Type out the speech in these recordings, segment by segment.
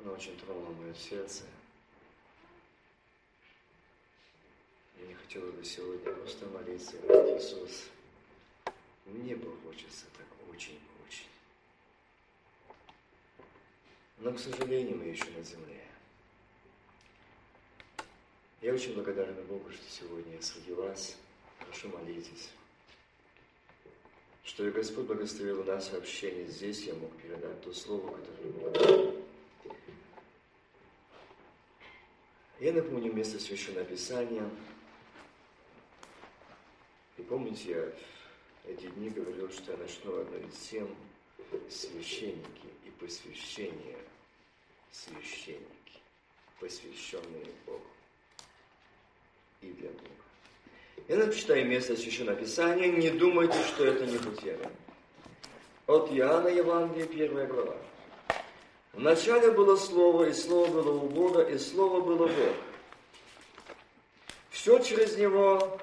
Она очень тронула мое сердце. Я не хотела бы сегодня просто молиться, говорить, Иисус, мне бы хочется так очень-очень. Но, к сожалению, мы еще на земле. Я очень благодарна Богу, что сегодня я среди вас. Прошу молитесь. Что и Господь благословил нас в общении здесь, я мог передать то слово, которое было. Я напомню место Священного Писания. И помните, я эти дни говорил, что я начну одной из тем священники и посвящение священники, посвященные Богу и для Бога. Я начитаю место Священного Писания, не думайте, что это не потеряно. От Иоанна Евангелия, первая глава. Вначале было Слово, и Слово было у Бога, и Слово было Бог. Все через Него,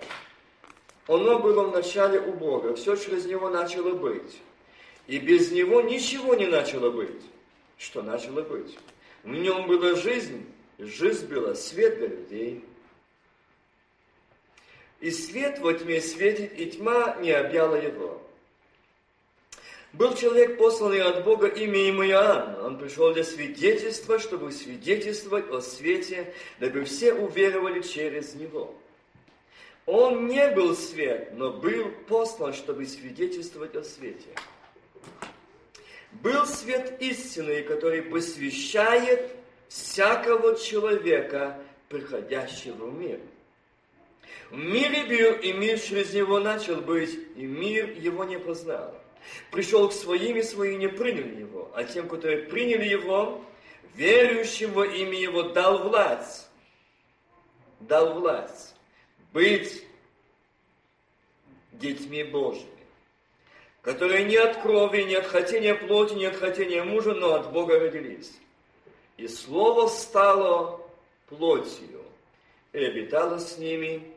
оно было вначале у Бога, все через Него начало быть. И без Него ничего не начало быть. Что начало быть? В нем была жизнь, жизнь была свет для людей. И свет во тьме светит, и тьма не объяла его. Был человек, посланный от Бога именем Иоанн. Он пришел для свидетельства, чтобы свидетельствовать о свете, дабы все уверовали через него. Он не был свет, но был послан, чтобы свидетельствовать о свете. Был свет истины, который посвящает всякого человека, приходящего в мир. В мире был, и мир через него начал быть, и мир его не познал. Пришел к своим, и свои не приняли его, а тем, которые приняли его, верующим во имя его дал власть. Дал власть быть детьми Божьими, которые не от крови, не от хотения плоти, не от хотения мужа, но от Бога родились. И Слово стало плотью и обитало с ними,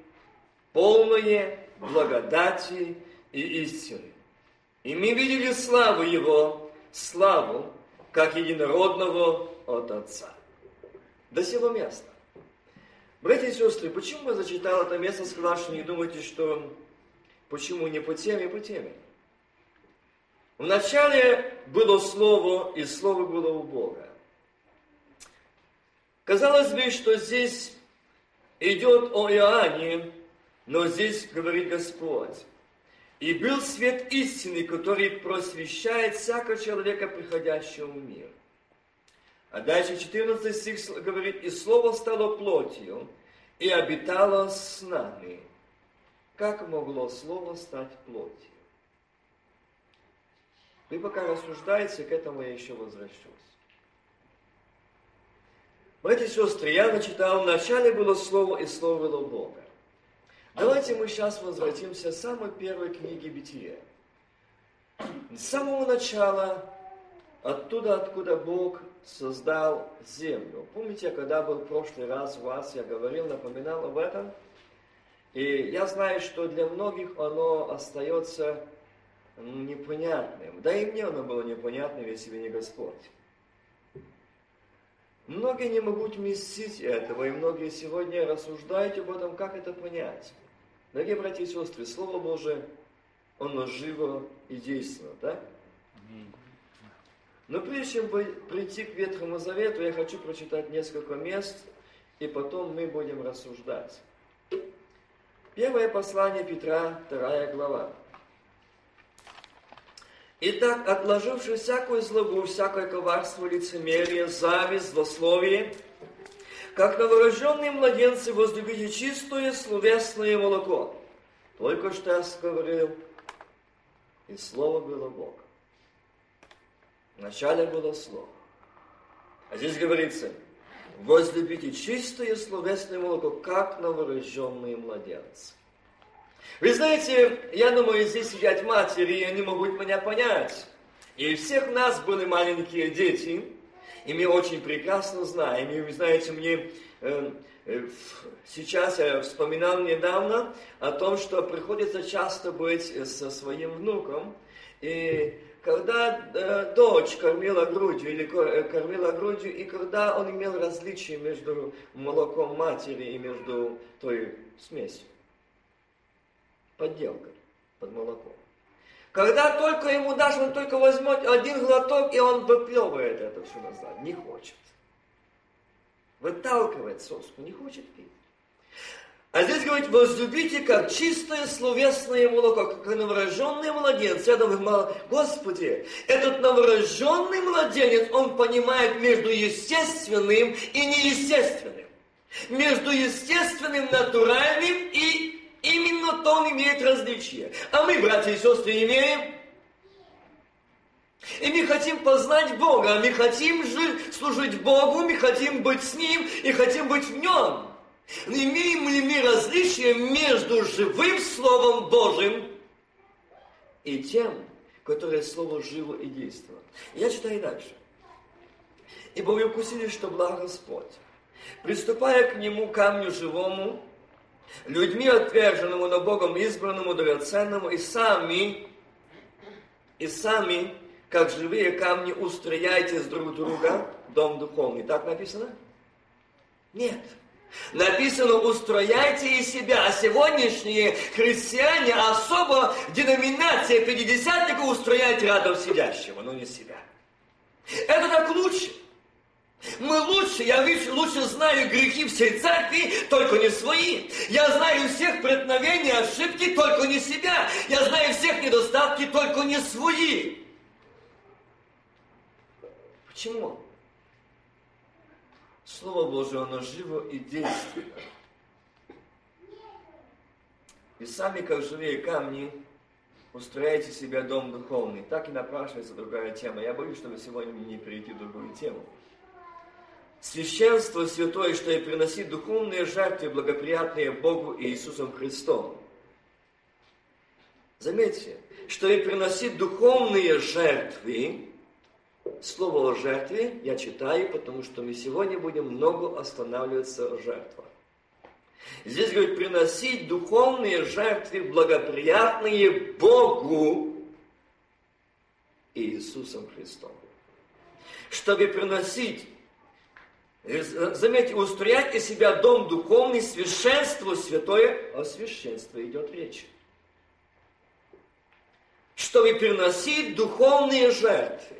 полное благодати и истины. И мы видели славу Его, славу, как единородного от Отца. До сего места. Братья и сестры, почему я зачитал это место, сказал, что не думайте, что почему не по теме, по теме. Вначале было Слово, и Слово было у Бога. Казалось бы, что здесь идет о Иоанне, но здесь говорит Господь. И был свет истины, который просвещает всякого человека, приходящего в мир. А дальше 14 стих говорит, «И Слово стало плотью, и обитало с нами». Как могло Слово стать плотью? Вы пока рассуждаете, к этому я еще возвращусь. Братья и сестры, я начитал, вначале было Слово, и Слово было Бога. Давайте мы сейчас возвратимся к самой первой книге Бытия. С самого начала, оттуда, откуда Бог создал землю. Помните, когда был в прошлый раз у вас, я говорил, напоминал об этом? И я знаю, что для многих оно остается непонятным. Да и мне оно было непонятным, если бы не Господь. Многие не могут вместить этого, и многие сегодня рассуждают об этом, как это понять. Дорогие братья и сестры, Слово Божие, оно живо и действенно, да? Но прежде чем прийти к Ветхому Завету, я хочу прочитать несколько мест, и потом мы будем рассуждать. Первое послание Петра, вторая глава. Итак, отложивши всякую злобу, всякое коварство, лицемерие, зависть, злословие, как новорожденные младенцы возлюбите чистое словесное молоко. Только что я говорил, и Слово было Бог. Вначале было Слово. А здесь говорится, возлюбите чистое словесное молоко, как новорожденные младенцы. Вы знаете, я думаю, здесь сидят матери, и они могут меня понять. И всех нас были маленькие дети, и мы очень прекрасно знаем. И вы знаете, мне э, э, сейчас я вспоминал недавно о том, что приходится часто быть со своим внуком. И когда э, дочь кормила грудью или э, кормила грудью, и когда он имел различие между молоком матери и между той смесью. Подделкой под молоком. Когда только ему дашь, он только возьмет один глоток, и он выплевывает это все назад. Не хочет. Выталкивает соску, не хочет пить. А здесь говорит, возлюбите как чистое словесное молоко, как новорожденный младенец. Я думаю, Господи, этот новорожденный младенец, он понимает между естественным и неестественным. Между естественным, натуральным и именно то он имеет различие. А мы, братья и сестры, имеем и мы хотим познать Бога, мы хотим жить, служить Богу, мы хотим быть с Ним и хотим быть в Нем. Имеем ли мы различие между живым Словом Божьим и тем, которое Слово живо и действовало? Я читаю дальше. «Ибо вы укусили, что благ Господь, приступая к Нему камню живому, людьми отверженному, но Богом избранному, драгоценному, и сами, и сами, как живые камни, устрояйтесь друг друга, дом духовный». Так написано? Нет. Написано, устрояйте из себя. А сегодняшние христиане, особо деноминация пятидесятника, устрояйте рядом сидящего, но не себя. Это так лучше. Мы лучше, я лучше знаю грехи всей церкви, только не свои. Я знаю всех преткновений, ошибки, только не себя. Я знаю всех недостатки, только не свои. Почему? Слово Божие, оно живо и действенно. И сами, как живые камни, устрояйте себе дом духовный. Так и напрашивается другая тема. Я боюсь, чтобы сегодня не перейти в другую тему. Священство святое, что и приносит духовные жертвы, благоприятные Богу и Иисусом Христом. Заметьте, что и приносит духовные жертвы, Слово о жертве я читаю, потому что мы сегодня будем много останавливаться о жертвах. Здесь говорит, приносить духовные жертвы, благоприятные Богу и Иисусом Христом. Чтобы приносить, заметьте, устроять из себя дом духовный, священство святое, о священстве идет речь. Чтобы приносить духовные жертвы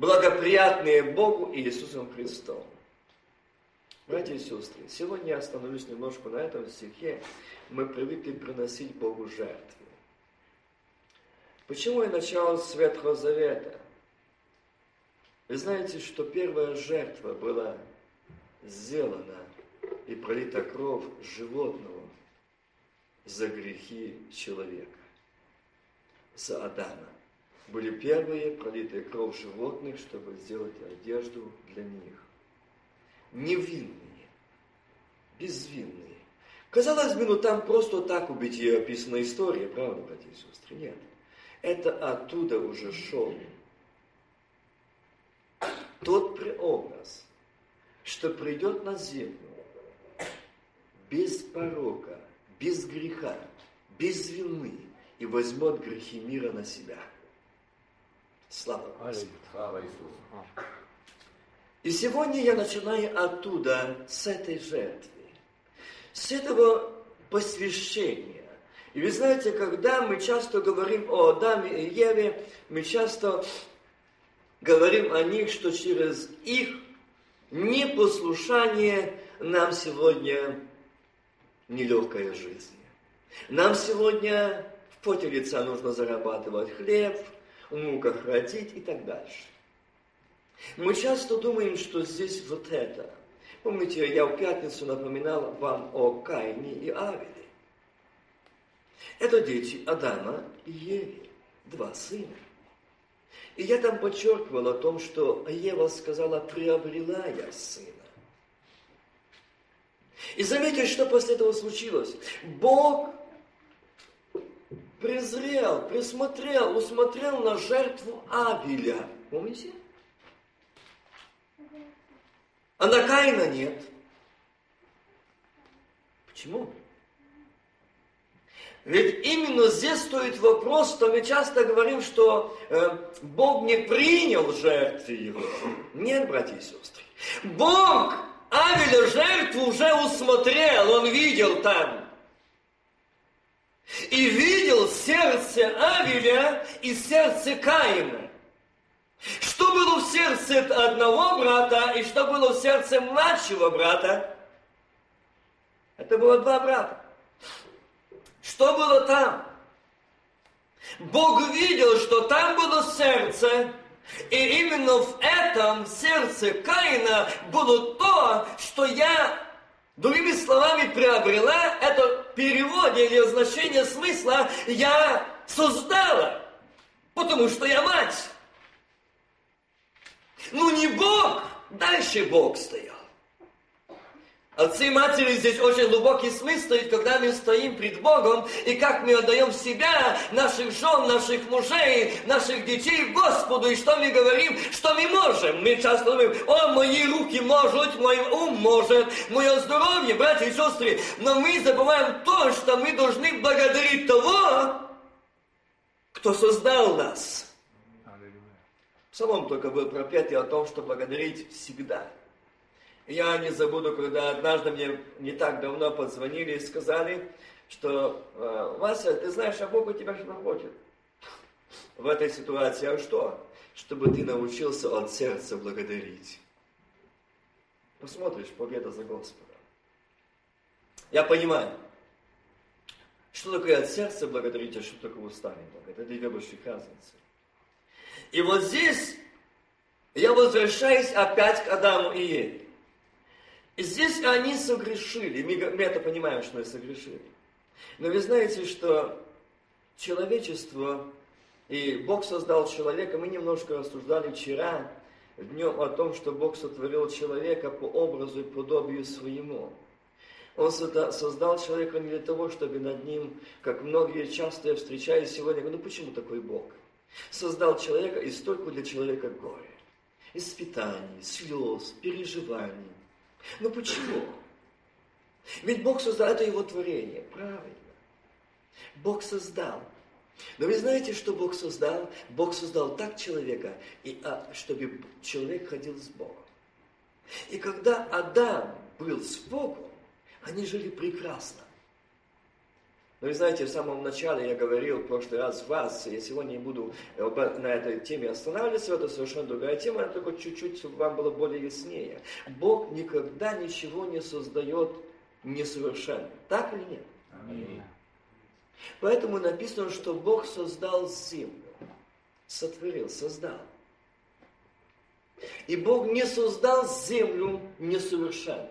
благоприятные Богу и Иисусом Христом. Братья и сестры, сегодня я остановлюсь немножко на этом стихе. Мы привыкли приносить Богу жертвы. Почему я начал с Ветхого Завета? Вы знаете, что первая жертва была сделана и пролита кровь животного за грехи человека, за Адама были первые пролитые кровь животных, чтобы сделать одежду для них. Невинные, безвинные. Казалось бы, ну там просто так убить ее описана история, правда, братья и сестры? Нет. Это оттуда уже шел тот преобраз, что придет на землю без порока, без греха, без вины и возьмет грехи мира на себя – Слава Слава Иисусу. И сегодня я начинаю оттуда, с этой жертвы, с этого посвящения. И вы знаете, когда мы часто говорим о Адаме и Еве, мы часто говорим о них, что через их непослушание нам сегодня нелегкая жизнь. Нам сегодня в поте лица нужно зарабатывать хлеб, в муках родить и так дальше. Мы часто думаем, что здесь вот это. Помните, я в пятницу напоминал вам о Каине и Авеле. Это дети Адама и Еве, два сына. И я там подчеркивал о том, что Ева сказала, приобрела я сына. И заметьте, что после этого случилось. Бог презрел, присмотрел, усмотрел на жертву Авеля. Помните? А на Каина нет. Почему? Ведь именно здесь стоит вопрос, что мы часто говорим, что э, Бог не принял жертвы его. Нет, братья и сестры. Бог Авеля жертву уже усмотрел, он видел там. И видел сердце Авеля и сердце Каина. Что было в сердце одного брата и что было в сердце младшего брата? Это было два брата. Что было там? Бог видел, что там было сердце, и именно в этом сердце Каина было то, что я, другими словами, приобрела, это переводе или значение смысла, я создала, потому что я мать. Ну не Бог, дальше Бог стоял. Отцы и матери здесь очень глубокий смысл, и когда мы стоим пред Богом, и как мы отдаем себя, наших жен, наших мужей, наших детей Господу, и что мы говорим, что мы можем. Мы часто говорим, о, мои руки могут, мой ум может, мое здоровье, братья и сестры. Но мы забываем то, что мы должны благодарить того, кто создал нас. Псалом только был пропетый о том, что благодарить всегда – я не забуду, когда однажды мне не так давно позвонили и сказали, что «Э, Вася, ты знаешь, а Бог у тебя что хочет в этой ситуации. А что? Чтобы ты научился от сердца благодарить. Посмотришь, победа за Господа. Я понимаю, что такое от сердца благодарить, а что такое устами благодарить. Это две больших разницы. И вот здесь я возвращаюсь опять к Адаму и Еве. Здесь они согрешили. Мы, мы это понимаем, что они согрешили. Но вы знаете, что человечество, и Бог создал человека, мы немножко рассуждали вчера, днем о том, что Бог сотворил человека по образу и подобию своему. Он создал человека не для того, чтобы над ним, как многие часто я встречаюсь сегодня, ну почему такой Бог? Создал человека и столько для человека горя, испытаний, слез, переживаний. Но почему? Ведь Бог создал, это его творение, правильно. Бог создал. Но вы знаете, что Бог создал? Бог создал так человека, и, а, чтобы человек ходил с Богом. И когда Адам был с Богом, они жили прекрасно. Но вы знаете, в самом начале я говорил в прошлый раз вас, я сегодня не буду э, на этой теме останавливаться, это совершенно другая тема, она только чуть-чуть, чтобы вам было более яснее. Бог никогда ничего не создает несовершенно. Так или нет? Аминь. Поэтому написано, что Бог создал землю. Сотворил, создал. И Бог не создал землю несовершенной.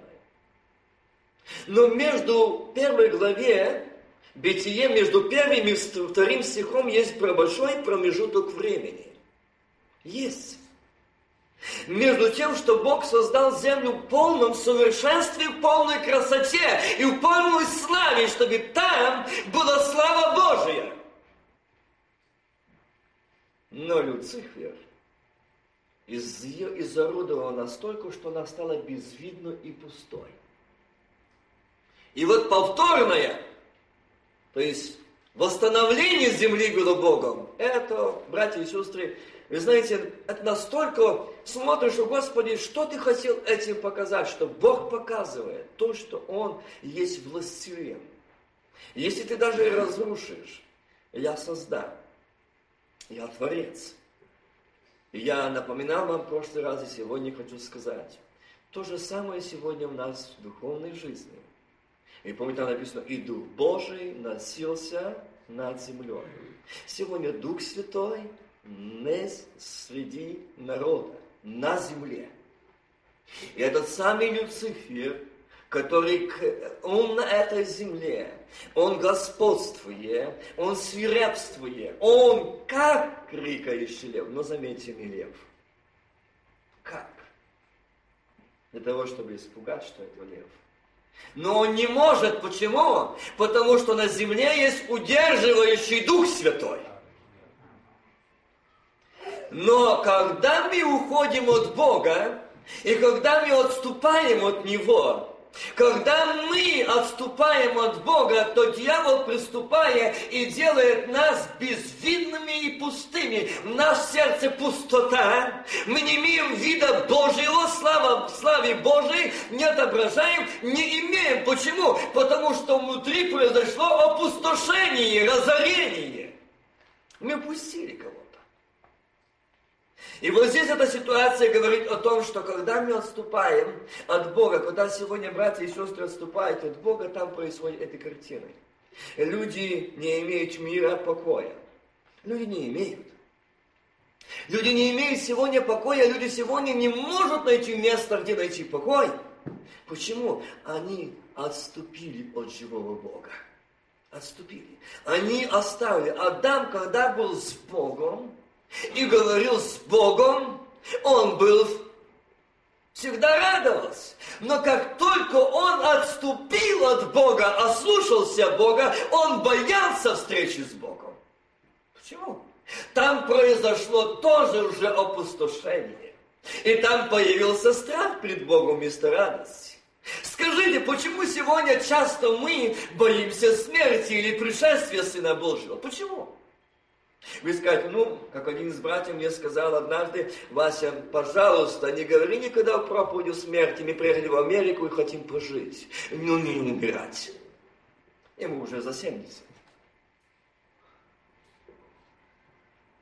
Но между первой главе Бытие между первым и вторым стихом есть большой промежуток времени. Есть. Между тем, что Бог создал землю в полном совершенстве, в полной красоте и в полной славе, чтобы там была слава Божия. Но Люцифер из изорудовал настолько, что она стала безвидной и пустой. И вот повторное то есть восстановление земли было Богом. Это, братья и сестры, вы знаете, это настолько смотришь, что, Господи, что ты хотел этим показать, что Бог показывает то, что Он есть властелин. Если ты даже разрушишь, я создам. Я творец. Я напоминал вам в прошлый раз, и сегодня хочу сказать. То же самое сегодня у нас в духовной жизни. И помните, там написано, и Дух Божий носился над землей. Сегодня Дух Святой не среди народа, на земле. И этот самый Люцифер, который, он на этой земле, он господствует, он свирепствует, он как крикающий лев, но заметьте, не лев. Как? Для того, чтобы испугать, что это лев. Но он не может. Почему? Потому что на земле есть удерживающий Дух Святой. Но когда мы уходим от Бога, и когда мы отступаем от Него, Когда мы отступаем от Бога, то дьявол, приступая и делает нас безвидными и пустыми. В наше сердце пустота. Мы не имеем вида Божьего, слава, славе Божией не отображаем, не имеем. Почему? Потому что внутри произошло опустошение, разорение. Мы пустили кого-то. И вот здесь эта ситуация говорит о том, что когда мы отступаем от Бога, когда сегодня братья и сестры отступают от Бога, там происходит эта картина. Люди не имеют мира, покоя. Люди не имеют. Люди не имеют сегодня покоя, люди сегодня не могут найти место, где найти покой. Почему? Они отступили от живого Бога. Отступили. Они оставили. Адам, когда был с Богом, и говорил с Богом, он был всегда радовался. Но как только он отступил от Бога, ослушался Бога, он боялся встречи с Богом. Почему? Там произошло тоже уже опустошение. И там появился страх перед Богом вместо радости. Скажите, почему сегодня часто мы боимся смерти или пришествия Сына Божьего? Почему? Вы скажете, ну, как один из братьев мне сказал однажды, Вася, пожалуйста, не говори никогда в проповеди смерти, мы приехали в Америку и хотим пожить, ну, не умирать. Ему уже за 70.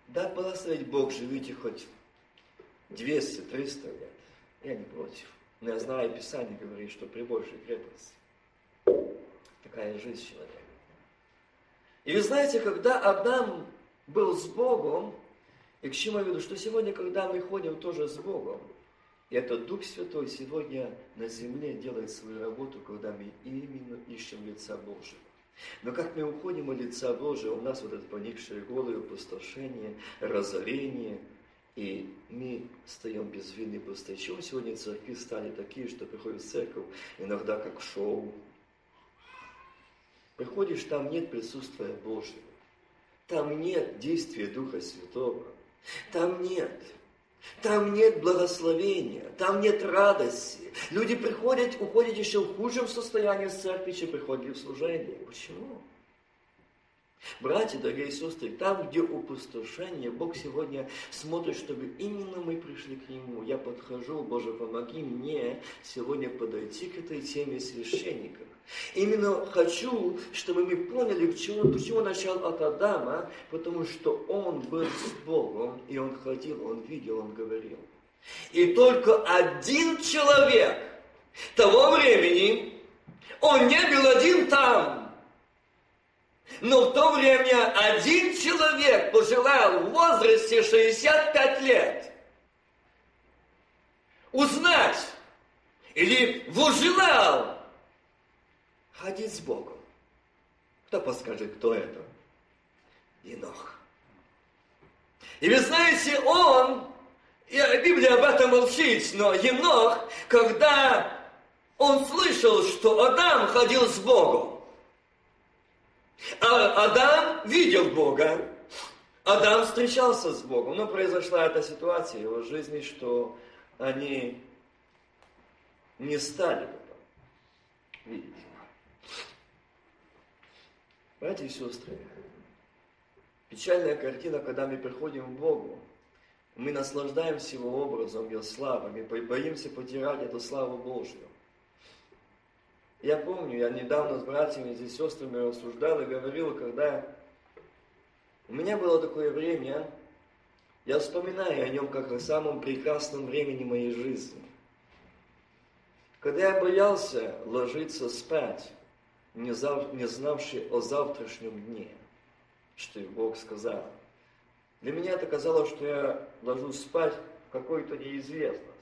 Да, благословить Бог, живите хоть 200-300 лет. Я не против. Но я знаю, Писание говорит, что при большей крепости такая жизнь человека. И вы знаете, когда Адам был с Богом, и к чему я веду, что сегодня, когда мы ходим тоже с Богом, и этот Дух Святой сегодня на земле делает свою работу, когда мы именно ищем лица Божьего. Но как мы уходим от лица Божьего, у нас вот это поникшее головы, опустошение, разорение, и мы стоим безвинны пустые. Чего сегодня церкви стали такие, что приходят в церковь иногда как шоу? Приходишь, там нет присутствия Божьего. Там нет действия Духа Святого. Там нет. Там нет благословения, там нет радости. Люди приходят, уходят еще в худшем состоянии с церкви, чем приходили в служение. Почему? Братья, дорогие сестры, там, где опустошение, Бог сегодня смотрит, чтобы именно мы пришли к Нему. Я подхожу, Боже, помоги мне сегодня подойти к этой теме священников. Именно хочу, чтобы мы поняли, почему, почему начал от Адама, потому что он был с Богом, и он ходил, он видел, он говорил. И только один человек того времени, он не был один там, но в то время один человек пожелал в возрасте 65 лет узнать или возжелал ходить с Богом. Кто подскажет, кто это? Енох. И вы знаете, он, Библия об этом молчит, но Енох, когда он слышал, что Адам ходил с Богом, а Адам видел Бога. Адам встречался с Богом. Но произошла эта ситуация в его жизни, что они не стали потом видеть. Братья и сестры, печальная картина, когда мы приходим к Богу, мы наслаждаемся Его образом, Его славой, мы боимся потерять эту славу Божью. Я помню, я недавно с братьями и сестрами рассуждал и говорил, когда у меня было такое время, я вспоминаю о нем как о самом прекрасном времени моей жизни. Когда я боялся ложиться спать, не, зав... не знавший о завтрашнем дне, что Бог сказал. Для меня это казалось, что я ложусь спать в какой-то неизвестность.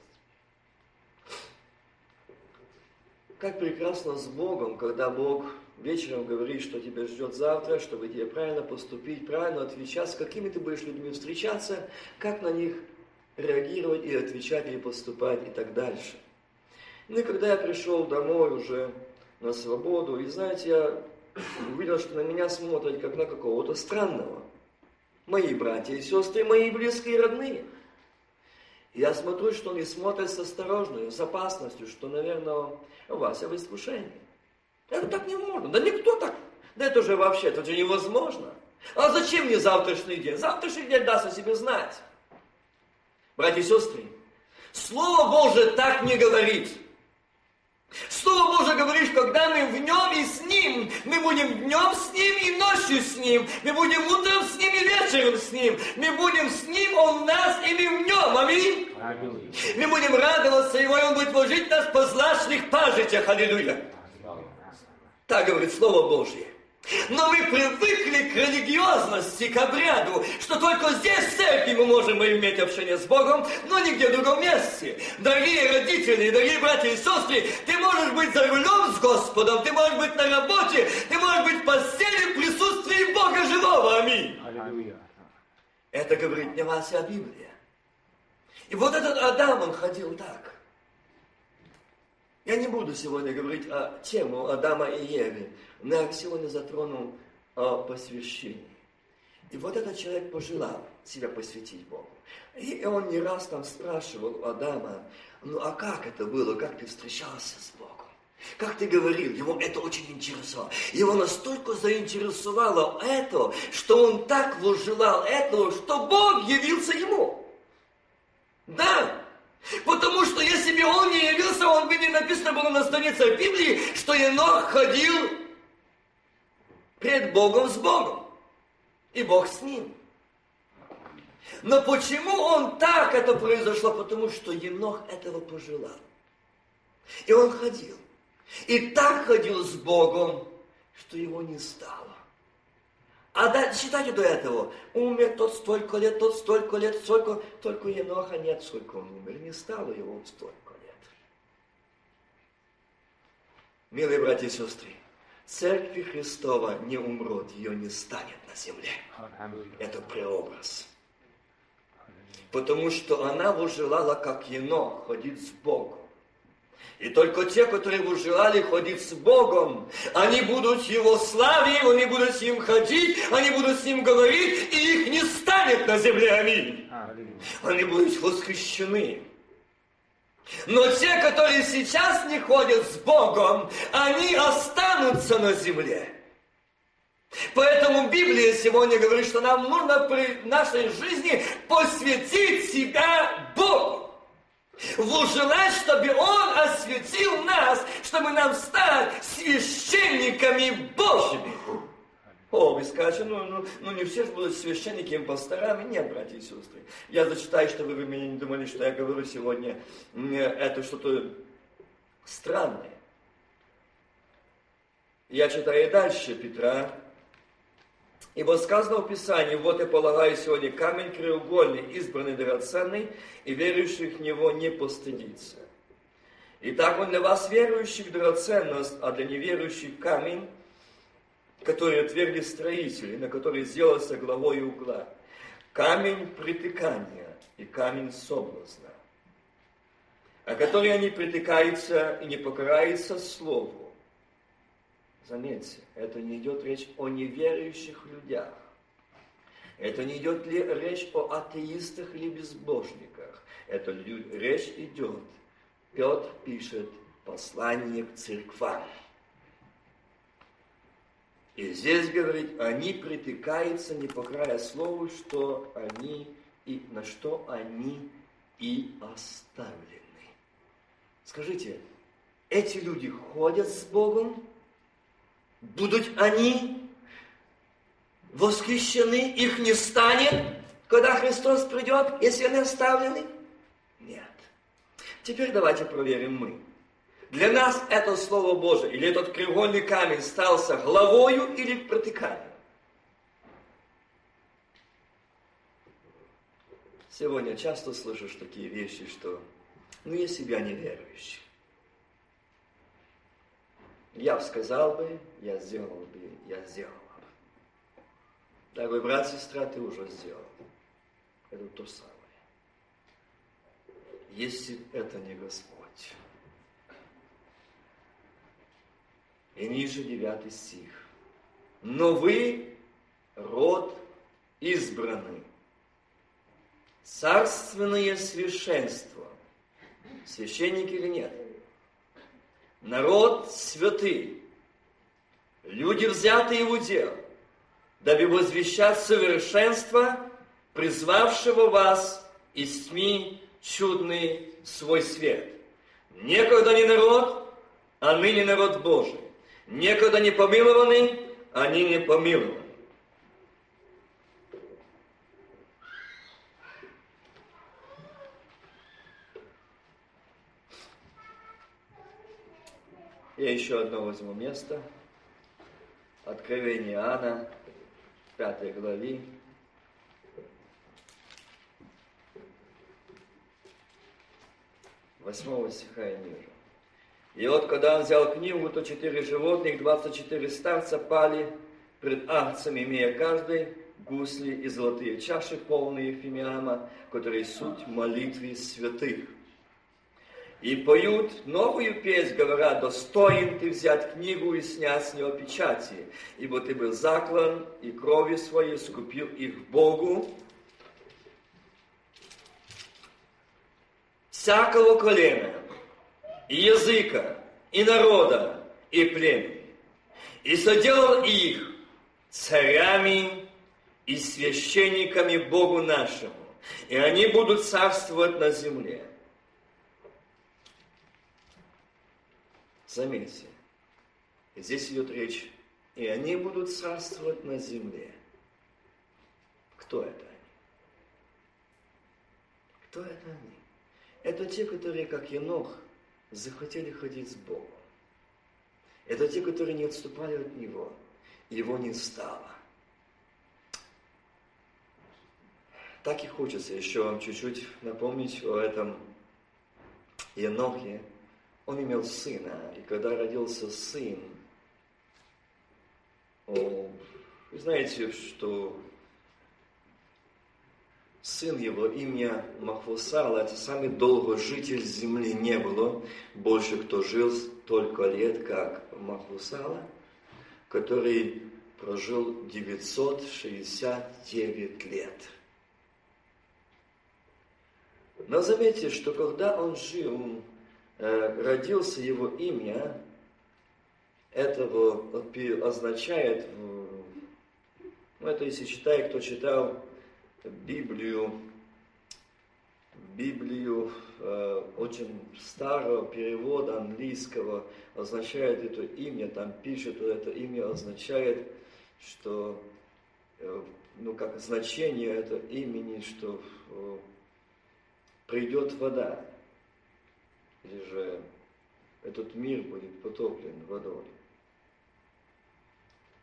Как прекрасно с Богом, когда Бог вечером говорит, что тебя ждет завтра, чтобы тебе правильно поступить, правильно отвечать, с какими ты будешь людьми встречаться, как на них реагировать и отвечать или поступать и так дальше. Ну и когда я пришел домой уже на свободу, и знаете, я увидел, что на меня смотрят как на какого-то странного. Мои братья и сестры, мои близкие и родные. Я смотрю, что он и смотрит с осторожностью, с опасностью, что, наверное, у вас в искушении. Это так не можно. Да никто так. Да это же вообще, это же невозможно. А зачем мне завтрашний день? Завтрашний день даст о себе знать. Братья и сестры, Слово Божие так не говорит. Слово Божие говорит, когда мы в нем и с ним, мы будем днем с ним и ночью с ним, мы будем утром с ним и вечером с ним, мы будем с ним, он в нас и мы в нем. Аминь. Аминь. Мы будем радоваться его, и он будет вложить нас по злачных пажитях. Аллилуйя. Так говорит Слово Божье. Но мы привыкли к религиозности, к обряду, что только здесь, в церкви, мы можем иметь общение с Богом, но нигде в другом месте. Дорогие родители, дорогие братья и сестры, ты можешь быть за рулем с Господом, ты можешь быть на работе, ты можешь быть в постели в присутствии Бога живого. Аминь. Аллилуйя. Это говорит не вас, а Библия. И вот этот Адам, он ходил так. Я не буду сегодня говорить о тему Адама и Евы, я сегодня затрону о посвящении. И вот этот человек пожелал себя посвятить Богу. И он не раз там спрашивал Адама, ну а как это было, как ты встречался с Богом? Как ты говорил, его это очень интересовало. Его настолько заинтересовало это, что он так возжелал этого, что Бог явился ему. Да, Потому что если бы он не явился, он бы не написано было на странице Библии, что Енох ходил пред Богом с Богом. И Бог с ним. Но почему он так это произошло? Потому что Енох этого пожелал. И он ходил. И так ходил с Богом, что его не стало. А да, считайте до этого. Умер тот столько лет, тот столько лет, столько, только Еноха нет, сколько он умер. Не стало его столько лет. Милые братья и сестры, Церкви Христова не умрет, ее не станет на земле. Это преобраз. Потому что она желала, как Енох, ходить с Богом. И только те, которые бы желали ходить с Богом, они будут Его славить, они будут с Ним ходить, они будут с Ним говорить, и их не станет на земле. Аминь. Они будут восхищены. Но те, которые сейчас не ходят с Богом, они останутся на земле. Поэтому Библия сегодня говорит, что нам нужно при нашей жизни посвятить себя Богу. Желать, чтобы Он осветил нас, чтобы нам стать священниками Божьими. О, вы скажете, ну, ну, ну не все же будут священниками, пасторами. Нет, братья и сестры. Я зачитаю, чтобы вы меня не думали, что я говорю сегодня это что-то странное. Я читаю дальше Петра, Ибо сказано в Писании, вот я полагаю сегодня камень краеугольный, избранный драгоценный, и верующих в него не постыдится. Итак, он для вас верующих драгоценность, а для неверующих камень, который отвергли строители, на который сделался главой угла. Камень притыкания и камень соблазна, о который они притыкаются и не покараются слову, Заметьте, это не идет речь о неверующих людях. Это не идет ли речь о атеистах или безбожниках. Это речь идет. Петр пишет послание к церквам. И здесь говорит, они притыкаются не по краю слову, что они и на что они и оставлены. Скажите, эти люди ходят с Богом, будут они восхищены, их не станет, когда Христос придет, если они оставлены? Нет. Теперь давайте проверим мы. Для нас это Слово Божие, или этот кривольный камень стался главою или протыканием? Сегодня часто слышишь такие вещи, что ну я себя неверующий. Я бы сказал бы, я сделал бы, я сделал бы. Дорогой брат, сестра, ты уже сделал. Это то самое. Если это не Господь. И ниже девятый стих. Но вы род избранный, царственное священство. Священники или нет? Народ святый, люди, взятые в удел, дабы возвещать совершенство, призвавшего вас из тьми чудный свой свет. Некогда не народ, а ныне народ Божий. Некогда не помилованный, а ныне помилован. Я еще одно возьму место. Откровение Иоанна, 5 главе. Восьмого стиха и ниже. И вот, когда он взял книгу, то четыре животных, 24 старца пали пред арцем, имея каждый гусли и золотые чаши, полные фимиама, которые суть молитвы святых. И поют новую песнь, говоря, достоин ты взять книгу и снять с него печати, ибо ты был заклан и кровью своей скупил их Богу, всякого колена, и языка, и народа, и племени, и соделал их царями и священниками Богу нашему, и они будут царствовать на земле. Заметьте, здесь идет речь, и они будут царствовать на земле. Кто это они? Кто это они? Это те, которые, как Енох, захотели ходить с Богом. Это те, которые не отступали от Него. Его не стало. Так и хочется еще вам чуть-чуть напомнить о этом Енохе, он имел сына, и когда родился сын, о, вы знаете, что сын его, имя Махвусала, это самый долгожитель земли не было. Больше кто жил столько лет, как Махвусала, который прожил 969 лет. Но заметьте, что когда он жил Э, родился его имя, этого означает, ну это если читает, кто читал Библию, Библию э, очень старого перевода английского. Означает это имя, там пишет, это имя означает, что, э, ну как значение это имени, что э, придет вода. Или же этот мир будет потоплен водой.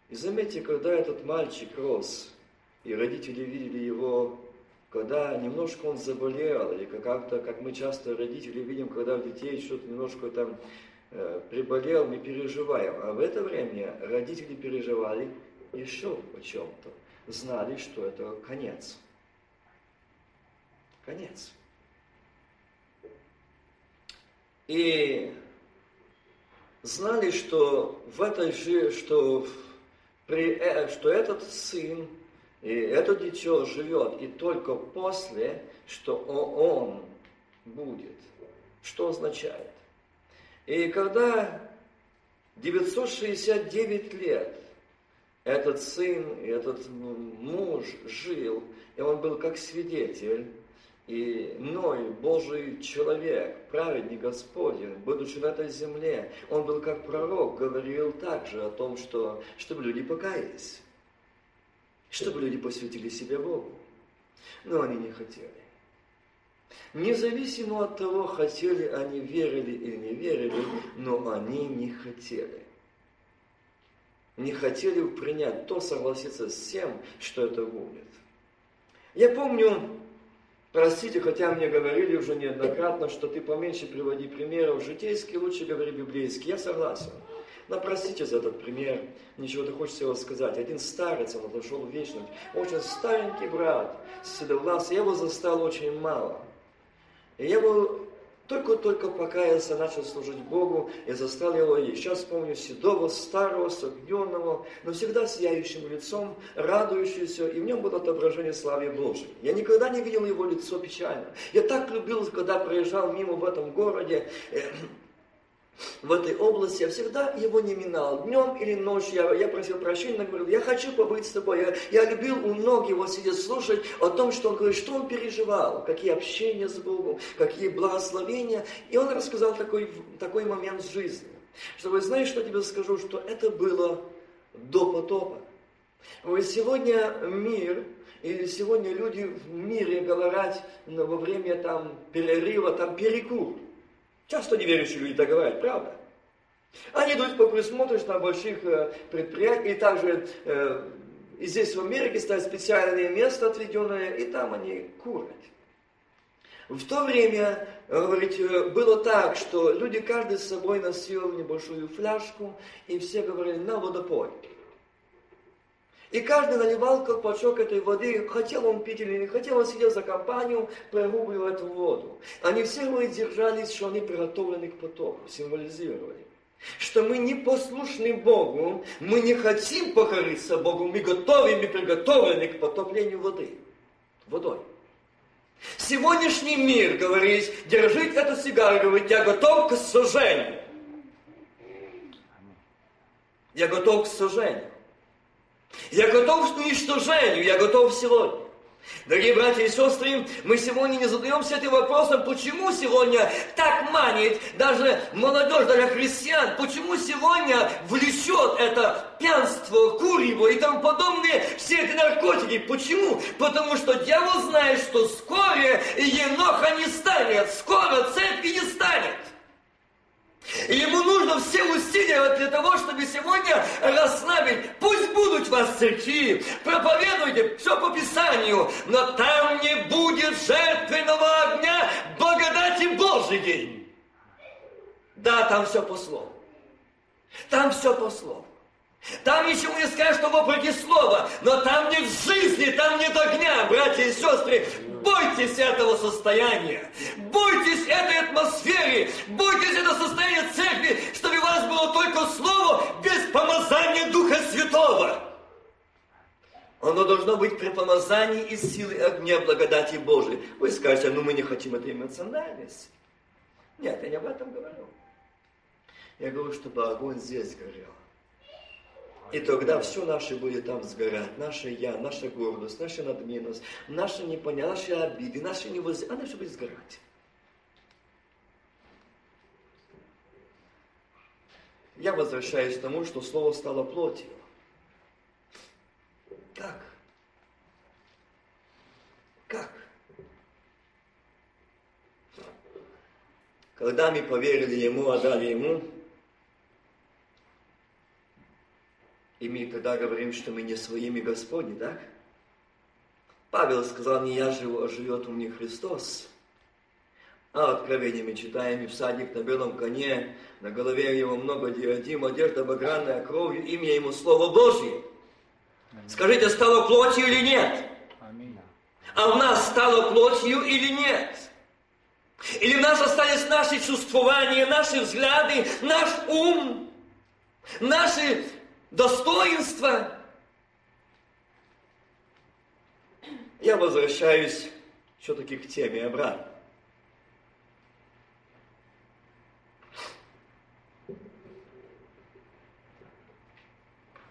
И заметьте, когда этот мальчик рос, и родители видели его, когда немножко он заболел, или как-то, как мы часто родители видим, когда у детей что-то немножко там э, приболел, мы переживаем. А в это время родители переживали еще о чем-то, знали, что это конец. Конец. И знали, что в этой же, что, при, э, что этот сын и это дитё живет, и только после, что он будет. Что означает? И когда 969 лет этот сын, этот муж жил, и он был как свидетель, и Ной, Божий человек, праведник Господень, будучи на этой земле, он был как пророк, говорил также о том, что чтобы люди покаялись, чтобы люди посвятили себя Богу. Но они не хотели. Независимо от того, хотели они, верили или не верили, но они не хотели. Не хотели принять то, согласиться с тем, что это будет. Я помню, Простите, хотя мне говорили уже неоднократно, что ты поменьше приводи примеров житейские, лучше говори библейские. Я согласен. Но простите за этот пример, ничего-то хочется его сказать. Один старец, он отошел в вечность, очень старенький брат, седовласый, я его застал очень мало. И я его только-только покаялся, начал служить Богу и застал его, и сейчас помню, седого, старого, согненного, но всегда сияющим лицом, радующегося, и в нем было отображение славы Божьей. Я никогда не видел его лицо печально. Я так любил, когда проезжал мимо в этом городе, э, в этой области, я всегда его не минал. Днем или ночью я, я просил прощения, говорил, я хочу побыть с тобой. Я, я любил у ног его сидеть слушать о том, что он говорит, что он переживал, какие общения с Богом, какие благословения. И он рассказал такой, такой момент в жизни. Что вы знаете, что я тебе скажу, что это было до потопа. Вы сегодня мир, или сегодня люди в мире говорят во время там перерыва, там перекур. Часто неверующие люди так говорят, правда? Они идут по присмотришь на больших э, предприятиях, и также э, и здесь в Америке стоят специальные места отведенные, и там они курят. В то время, э, говорите, было так, что люди каждый с собой носил небольшую фляжку, и все говорили, на водопой. И каждый наливал колпачок этой воды, хотел он пить или не хотел, он сидел за компанию, прогубливал эту воду. Они все держались, что они приготовлены к потоку, символизировали. Что мы не послушны Богу, мы не хотим покориться Богу, мы готовы, мы приготовлены к потоплению воды, водой. Сегодняшний мир, говорит, держит эту сигару, говорит, я готов к сожжению. Я готов к сожжению. Я готов к уничтожению, я готов сегодня. Дорогие братья и сестры, мы сегодня не задаемся этим вопросом, почему сегодня так манит даже молодежь, даже христиан, почему сегодня влечет это пьянство, курево и тому подобные все эти наркотики. Почему? Потому что дьявол знает, что скоро еноха не станет, скоро цепи не станет. И ему нужно все усилия для того, чтобы сегодня расслабить. Пусть будут вас церкви, проповедуйте все по Писанию, но там не будет жертвенного огня благодати Божией. Да, там все по слову. Там все по слову. Там ничего не скажешь, что вопреки слова, но там нет жизни, там нет огня, братья и сестры. Бойтесь этого состояния, бойтесь этой атмосферы, бойтесь этого состояния церкви, чтобы у вас было только слово без помазания Духа Святого. Оно должно быть при помазании и силы огня благодати Божией. Вы скажете, ну мы не хотим этой эмоциональности. Нет, я не об этом говорю. Я говорю, чтобы огонь здесь горел. И тогда все наше будет там сгорать. Наше я, наша гордость, наша надменность, наши непонятия, наши обиды, наши невоз... Она все будет сгорать. Я возвращаюсь к тому, что Слово стало плотью. Как? Как? Когда мы поверили Ему, отдали Ему, И мы тогда говорим, что мы не своими Господни, так? Павел сказал, не я живу, а живет у них Христос. А откровениями читаем, и всадник на белом коне, на голове его много диадим, одежда багряная кровью, имя ему Слово Божье. Скажите, стало плотью или нет? А в нас стало плотью или нет? Или в нас остались наши чувствования, наши взгляды, наш ум, наши достоинства. Я возвращаюсь все-таки к теме обратно.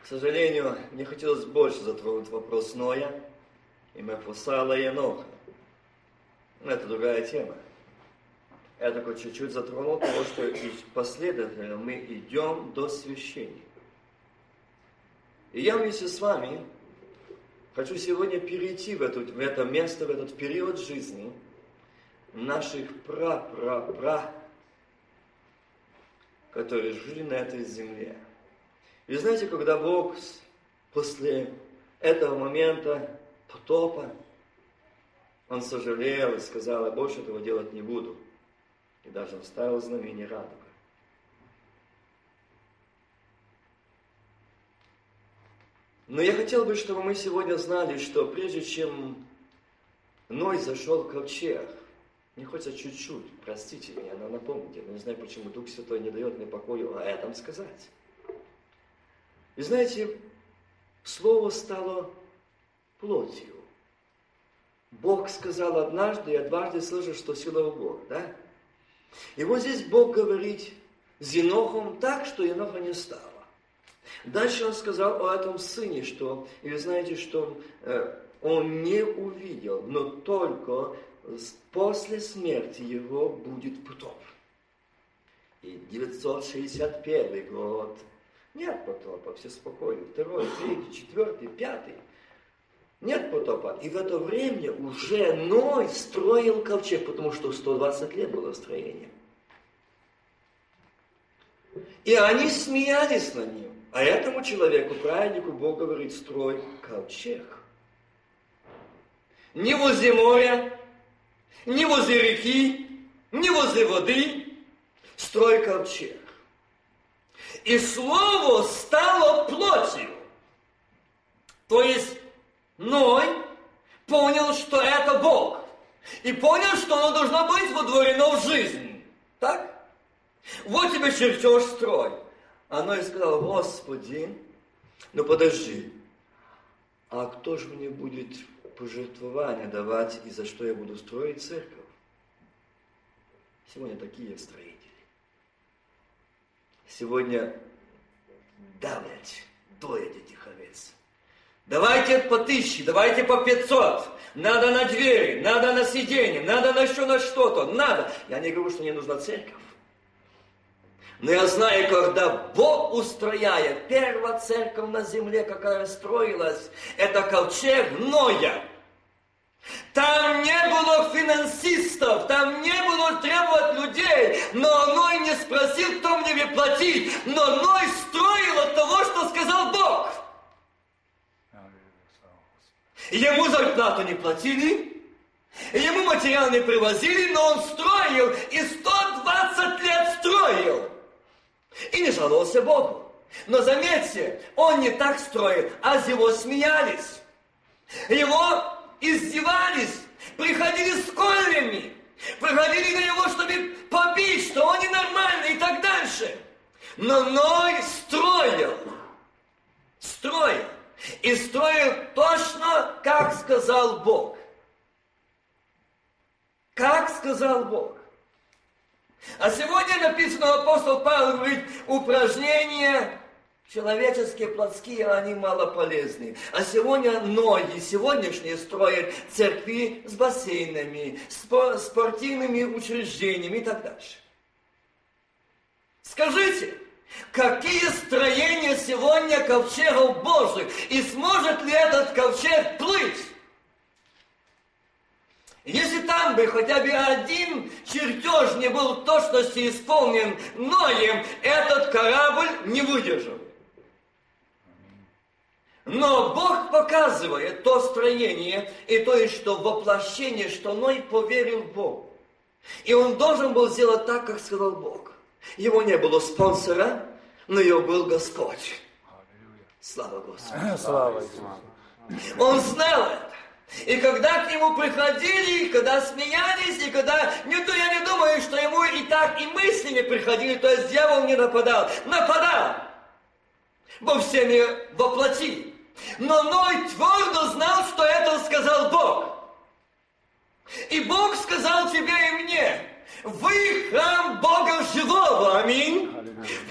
К сожалению, мне хотелось больше затронуть вопрос Ноя и Мефусала и Еноха. Но это другая тема. Я только чуть-чуть затронул того, что последовательно мы идем до священия. И я вместе с вами хочу сегодня перейти в, эту, в это место, в этот период жизни наших пра-пра-пра, которые жили на этой земле. И знаете, когда Бог после этого момента потопа, Он сожалел и сказал, я больше этого делать не буду. И даже оставил знамение радуга. Но я хотел бы, чтобы мы сегодня знали, что прежде чем Ной зашел в ковчег, Мне хочется чуть-чуть, простите меня, но напомните, но не знаю, почему Дух Святой не дает мне покою о этом сказать. И знаете, Слово стало плотью. Бог сказал однажды, я дважды слышал, что сила в Бог, да? И вот здесь Бог говорит с Енохом так, что Еноха не стало. Дальше он сказал о этом сыне, что, и вы знаете, что э, он не увидел, но только после смерти его будет потоп. И 961 год нет потопа, все спокойно. Второй, третий, четвертый, пятый. Нет потопа. И в это время уже Ной строил ковчег, потому что 120 лет было строение. И они смеялись над ним. А этому человеку, праведнику, Бог говорит, строй ковчег. Не возле моря, не возле реки, не возле воды. Строй ковчег. И Слово стало плотью. То есть Ной понял, что это Бог. И понял, что оно должно быть водворено в жизнь. Так? Вот тебе чертеж строй. Оно и сказал, Господи, ну подожди, а кто же мне будет пожертвования давать и за что я буду строить церковь? Сегодня такие строители. Сегодня давлять, доять этих овец. Давайте по тысяче, давайте по пятьсот. Надо на двери, надо на сиденье, надо на еще на что-то, надо. Я не говорю, что не нужна церковь. Но я знаю, когда Бог устрояет, первая церковь на земле, какая строилась, это ковчег Ноя. Там не было финансистов, там не было требовать людей, но Ной не спросил, кто мне платить, но Ной строил от того, что сказал Бог. Ему зарплату не платили, ему материал не привозили, но он строил и 120 лет строил. И не жаловался Богу. Но заметьте, он не так строил, а с его смеялись. Его издевались, приходили с кольями, приходили на него, чтобы побить, что он ненормальный и так дальше. Но Ной строил, строил. И строил точно, как сказал Бог. Как сказал Бог. А сегодня написано, апостол Павел говорит, упражнения человеческие, плотские, они мало полезны. А сегодня ноги, сегодняшние строят церкви с бассейнами, спортивными учреждениями и так дальше. Скажите, какие строения сегодня ковчегов Божьих, и сможет ли этот ковчег плыть? Если там бы хотя бы один чертеж не был в точности исполнен Ноем, этот корабль не выдержал. Но Бог показывает то строение и то, и что воплощение, что Ной поверил Богу. И он должен был сделать так, как сказал Бог. Его не было спонсора, но его был Господь. Слава Господу. Слава Он знал это. И когда к нему приходили, когда смеялись, и когда... Не, я не думаю, что ему и так и мыслями приходили, то есть дьявол не нападал. Нападал! Бо всеми воплоти. Но Ной твердо знал, что это сказал Бог. И Бог сказал тебе и мне, вы храм Бога живого, аминь.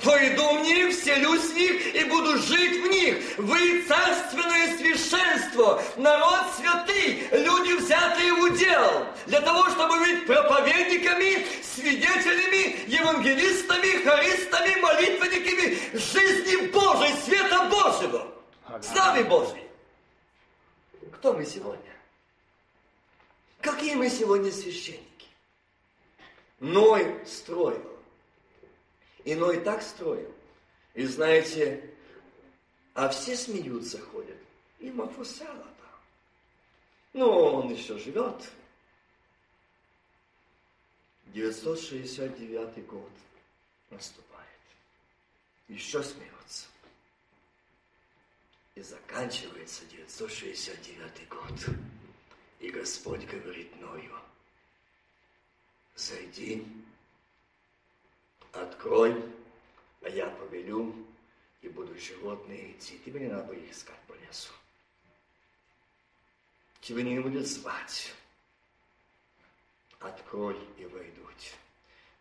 Войду в них, вселюсь в них и буду жить в них. Вы царственное священство, народ святый, люди взятые в удел, для того, чтобы быть проповедниками, свидетелями, евангелистами, харистами, молитвенниками жизни Божией, света Божьего. С нами Божьей. Кто мы сегодня? Какие мы сегодня священники? Ной строил. И Ной так строил. И знаете, а все смеются, ходят. И Мафусала там. Ну, он еще живет. 969 год наступает. Еще смеются. И заканчивается 969 год. И Господь говорит Ною, зайди, открой, а я повелю, и будут животные идти. Тебе не надо их искать по лесу. Тебе не будет звать. Открой и войдут.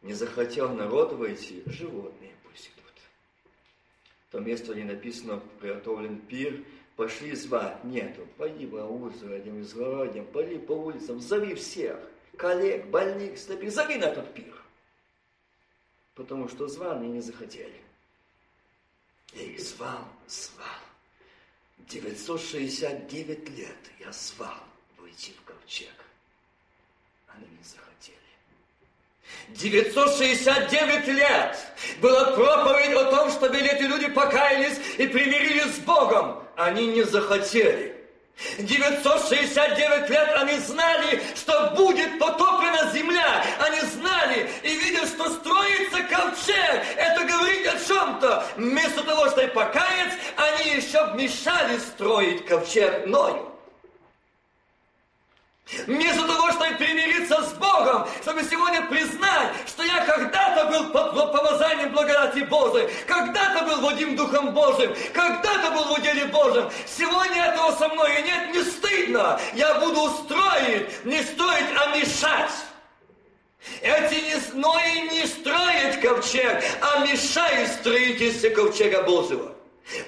Не захотел народ войти, животные пусть идут. В том месте, где написано, приготовлен пир, пошли звать. Нету. Пойди по улицам, этим изгородям, пойди по улицам, зови всех. Коллег, больных, слепых, зови на этот пир. Потому что званые не захотели. Я их звал, звал. 969 лет я звал войти в ковчег. Они не захотели. 969 лет была проповедь о том, чтобы эти люди покаялись и примирились с Богом. Они не захотели. 969 лет они знали, что будет потоплена земля. Они знали и видели, что строится ковчег. Это говорит о чем-то. Вместо того, чтобы покаяться, они еще мешали строить ковчег Ною. Вместо того, чтобы примириться с Богом, чтобы сегодня признать, что я когда-то был под помазанием благодати Божией, когда-то был водим Духом Божьим, когда-то был в уделе Божьем. Сегодня этого со мной нет, не стыдно. Я буду строить, не строить, а мешать. Эти не, но и не строят ковчег, а мешают строительству ковчега Божьего.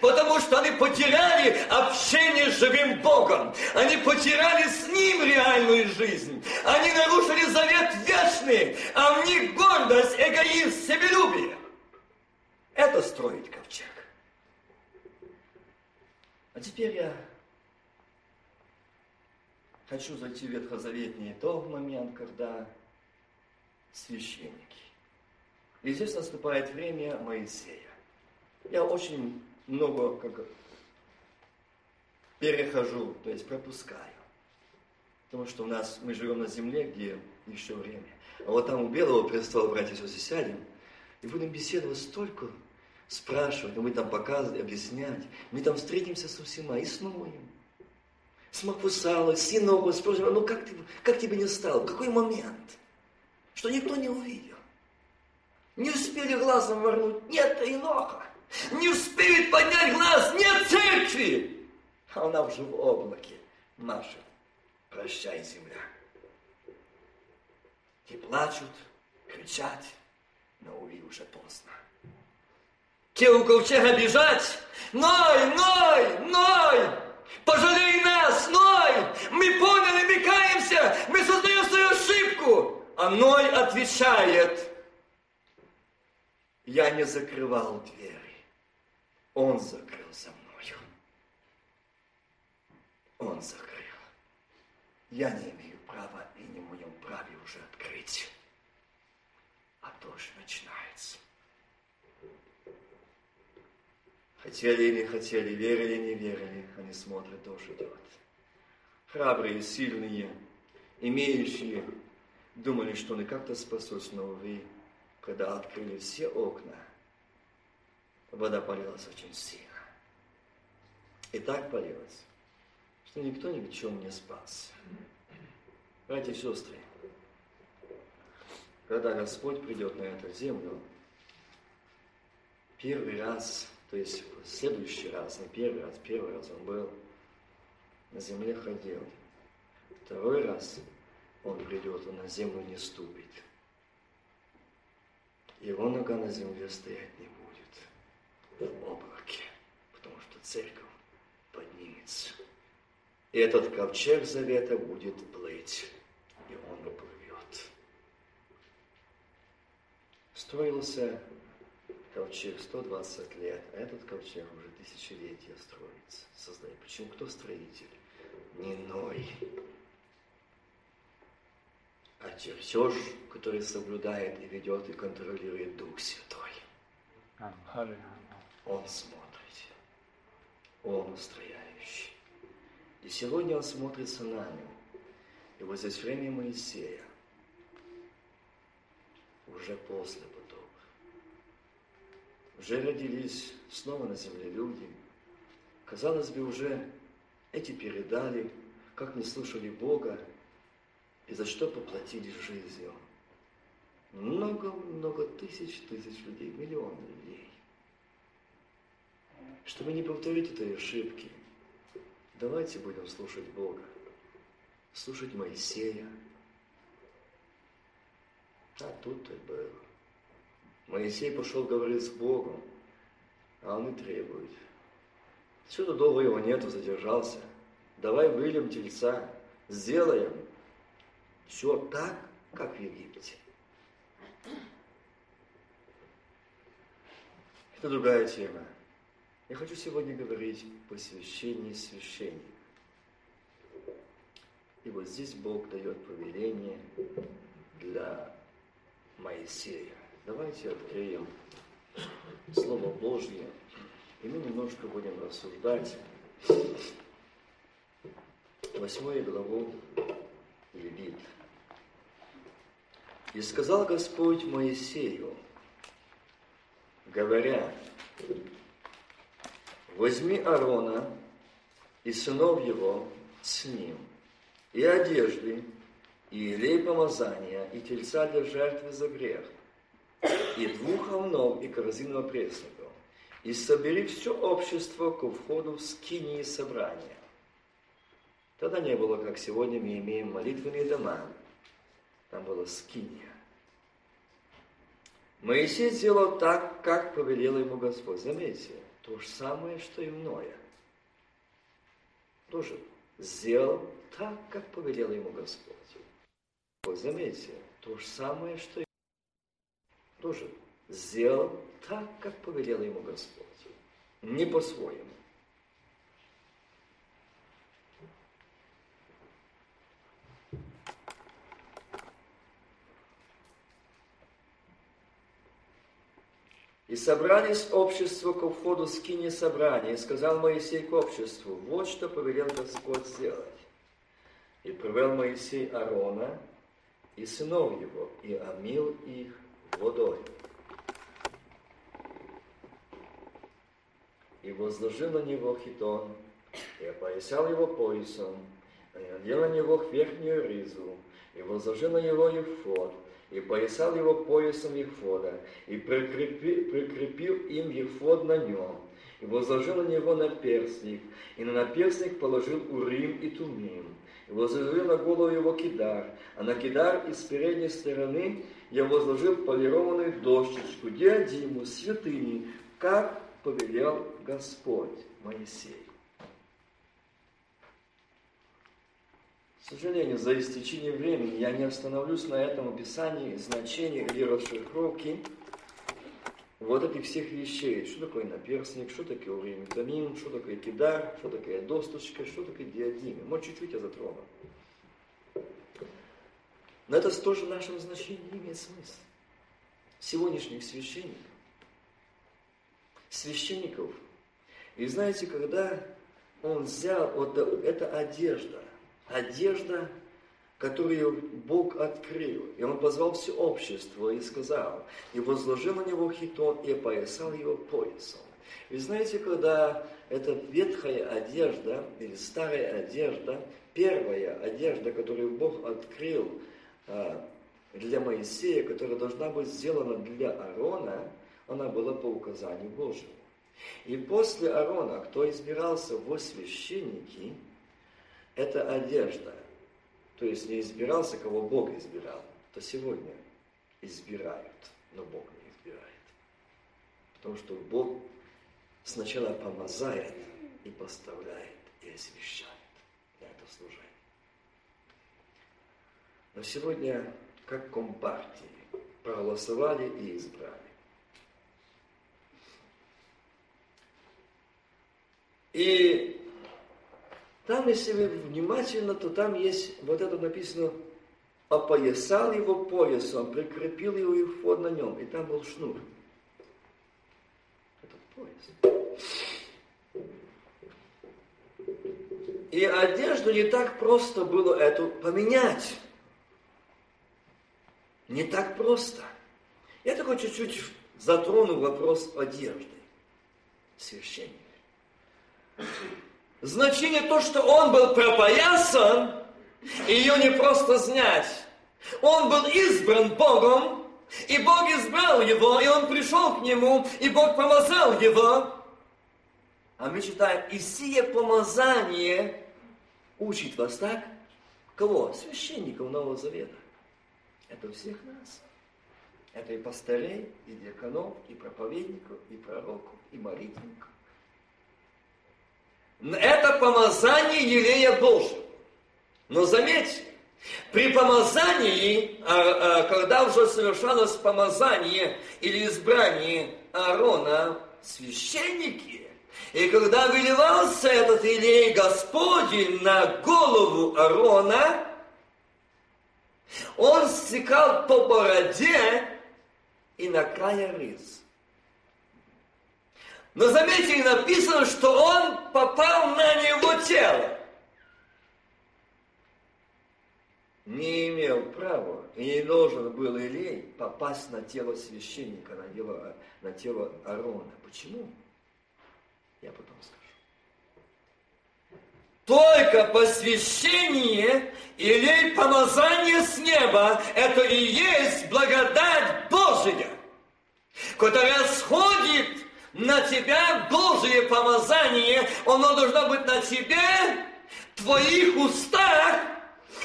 Потому что они потеряли общение с живым Богом. Они потеряли с Ним реальную жизнь. Они нарушили завет вечный. А в них гордость, эгоизм, себелюбие. Это строить ковчег. А теперь я хочу зайти в Ветхозаветний тот момент, когда священники. И здесь наступает время Моисея. Я очень много как перехожу, то есть пропускаю. Потому что у нас, мы живем на земле, где еще время. А вот там у Белого престола, братья и сестры, сядем, и будем беседовать столько, спрашивать, мы там показывать, объяснять. Мы там встретимся со всема и с Ноем, с Макфусалой, с Синогом, спросим, ну как, ты, как тебе не стало, какой момент? Что никто не увидел. Не успели глазом ворнуть, нет Иноха не успеет поднять глаз, нет церкви. А она уже в облаке машет. Прощай, земля. И плачут, кричат, но, увы, уже поздно. Те у ковчега бежать, Ной, Ной, Ной, пожалей нас, Ной, мы поняли, мы каемся, мы создаем свою ошибку. А Ной отвечает, я не закрывал дверь. Он закрыл за мною. Он закрыл. Я не имею права и не в моем праве уже открыть. А дождь начинается. Хотели или не хотели, верили или не верили, они смотрят, дождь идет. Храбрые, сильные, имеющие, думали, что они как-то спасутся, но, увы, когда открыли все окна – вода полилась очень сильно. И так полилась, что никто ни в чем не спас. Братья и сестры, когда Господь придет на эту землю, первый раз, то есть в следующий раз, не первый раз, первый раз он был на земле ходил. Второй раз он придет, он на землю не ступит. Его нога на земле стоять не будет в облаке, потому что церковь поднимется. И этот ковчег завета будет плыть, и он уплывет. Строился ковчег 120 лет, а этот ковчег уже тысячелетия строится. Создает. Почему? Кто строитель? Не Ной, а чертеж, который соблюдает и ведет и контролирует Дух Святой. Он смотрит. Он устрояющий. И сегодня Он смотрит с нами. И вот здесь время Моисея, уже после потопа. Уже родились снова на земле люди. Казалось бы, уже эти передали, как не слушали Бога, и за что поплатились жизнью. много-много тысяч тысяч людей, миллионы людей. Чтобы не повторить этой ошибки, давайте будем слушать Бога, слушать Моисея. А тут и был. Моисей пошел говорить с Богом, а он и требует. Сюда долго его нету, задержался. Давай выльем тельца, сделаем все так, как в Египте. Это другая тема. Я хочу сегодня говорить о посвящении священника. И вот здесь Бог дает повеление для Моисея. Давайте откроем Слово Божье, и мы немножко будем рассуждать восьмую главу Левит. И сказал Господь Моисею, говоря, возьми Аарона и сынов его с ним, и одежды, и илей помазания, и тельца для жертвы за грех, и двух овнов, и корзину опресноков, и собери все общество ко входу в скинии собрания. Тогда не было, как сегодня мы имеем молитвенные дома. Там была скиния. Моисей сделал так, как повелел ему Господь. Заметьте, то же самое, что и мное. Тоже сделал так, как повелел ему Господь. Заметьте, то же самое, что и тоже сделал так, как повелел ему Господь. Не по-своему. И собрались общество к входу скини собрания, и сказал Моисей к обществу, вот что повелел Господь сделать. И провел Моисей Аарона и сынов его, и омил их водой. И возложил на него хитон, и опоясал его поясом, и надел на него верхнюю ризу, и возложил на него ефод, и поясал его поясом Ефода, и прикрепил, прикрепил им Ефод на нем, и возложил на него наперстник, и на наперстник положил Урим и Тумим, и возложил на голову его кидар, а на кидар из передней стороны я возложил полированную дощечку, диадиму, святыни, как повелел Господь Моисей. К сожалению, за истечение времени я не остановлюсь на этом описании значения или расшифровки вот этих всех вещей. Что такое наперстник, что такое урим тамим, что такое кидар, что такое досточка, что такое диадим. Может, чуть-чуть я затрону. Но это тоже в нашем значении имеет смысл. Сегодняшних священников. Священников. И знаете, когда он взял, вот эта одежда, одежда, которую Бог открыл. И он позвал все общество и сказал, и возложил на него хитон и опоясал его поясом. Вы знаете, когда эта ветхая одежда или старая одежда, первая одежда, которую Бог открыл а, для Моисея, которая должна быть сделана для Аарона, она была по указанию Божьему. И после Аарона, кто избирался во священники, это одежда. То есть не избирался, кого Бог избирал, то сегодня избирают, но Бог не избирает. Потому что Бог сначала помазает и поставляет, и освящает для этого служения. Но сегодня, как компартии, проголосовали и избрали. И там, если вы внимательно, то там есть вот это написано, опоясал его поясом, прикрепил его и на нем, и там был шнур. Этот пояс. И одежду не так просто было эту поменять. Не так просто. Я такой чуть-чуть затрону вопрос одежды. Священник. Значение то, что он был пропоясан, ее не просто снять. Он был избран Богом И Бог избрал его, и он пришел к нему, и Бог помазал его. А мы читаем, и сие помазание учит вас так? Кого? Священников Нового Завета. Это всех нас. Это и пастырей, и диаконов, и проповедников, и пророков, и молитвенников. Это помазание Елея Божьего. Но заметьте, при помазании, а, а, когда уже совершалось помазание или избрание Аарона, священники, и когда выливался этот Илей Господень на голову Аарона, он стекал по бороде и на края рыз. Но заметьте, написано, что он попал на него тело. Не имел права и не должен был Илей попасть на тело священника, на тело, на тело Аарона. Почему? Я потом скажу. Только посвящение или помазание с неба – это и есть благодать Божия, которая сходит на тебя Божие помазание, оно должно быть на тебе, твоих устах,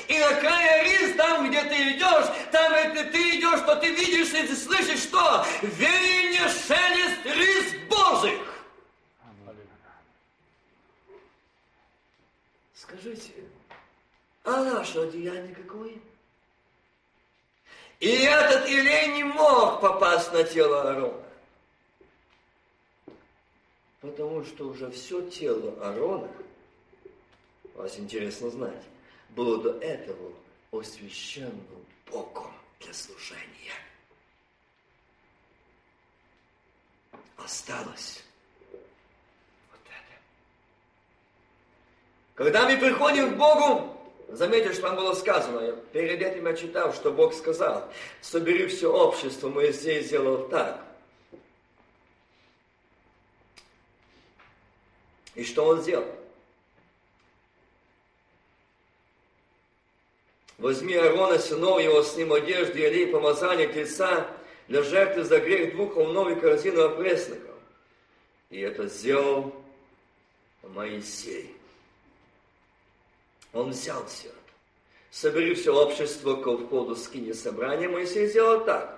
и на крае рис, там, где ты идешь, там, где ты идешь, то ты видишь и ты слышишь, что? Веяние, шелест рис Божих. Скажите, а наше одеяние какое? И этот Илей не мог попасть на тело Аарона. Потому что уже все тело Аарона, вас интересно знать, было до этого освященным Богом для служения. Осталось вот это. Когда мы приходим к Богу, Заметьте, что там было сказано. Перед этим я читал, что Бог сказал. Собери все общество. Моисей сделал так. И что он сделал? Возьми Аарона, сынов его, с ним одежды, и помазание тельца для жертвы за грех двух волнов и корзину опресноков. И это сделал Моисей. Он взял все. Собери все общество к входу скини собрания. Моисей сделал так,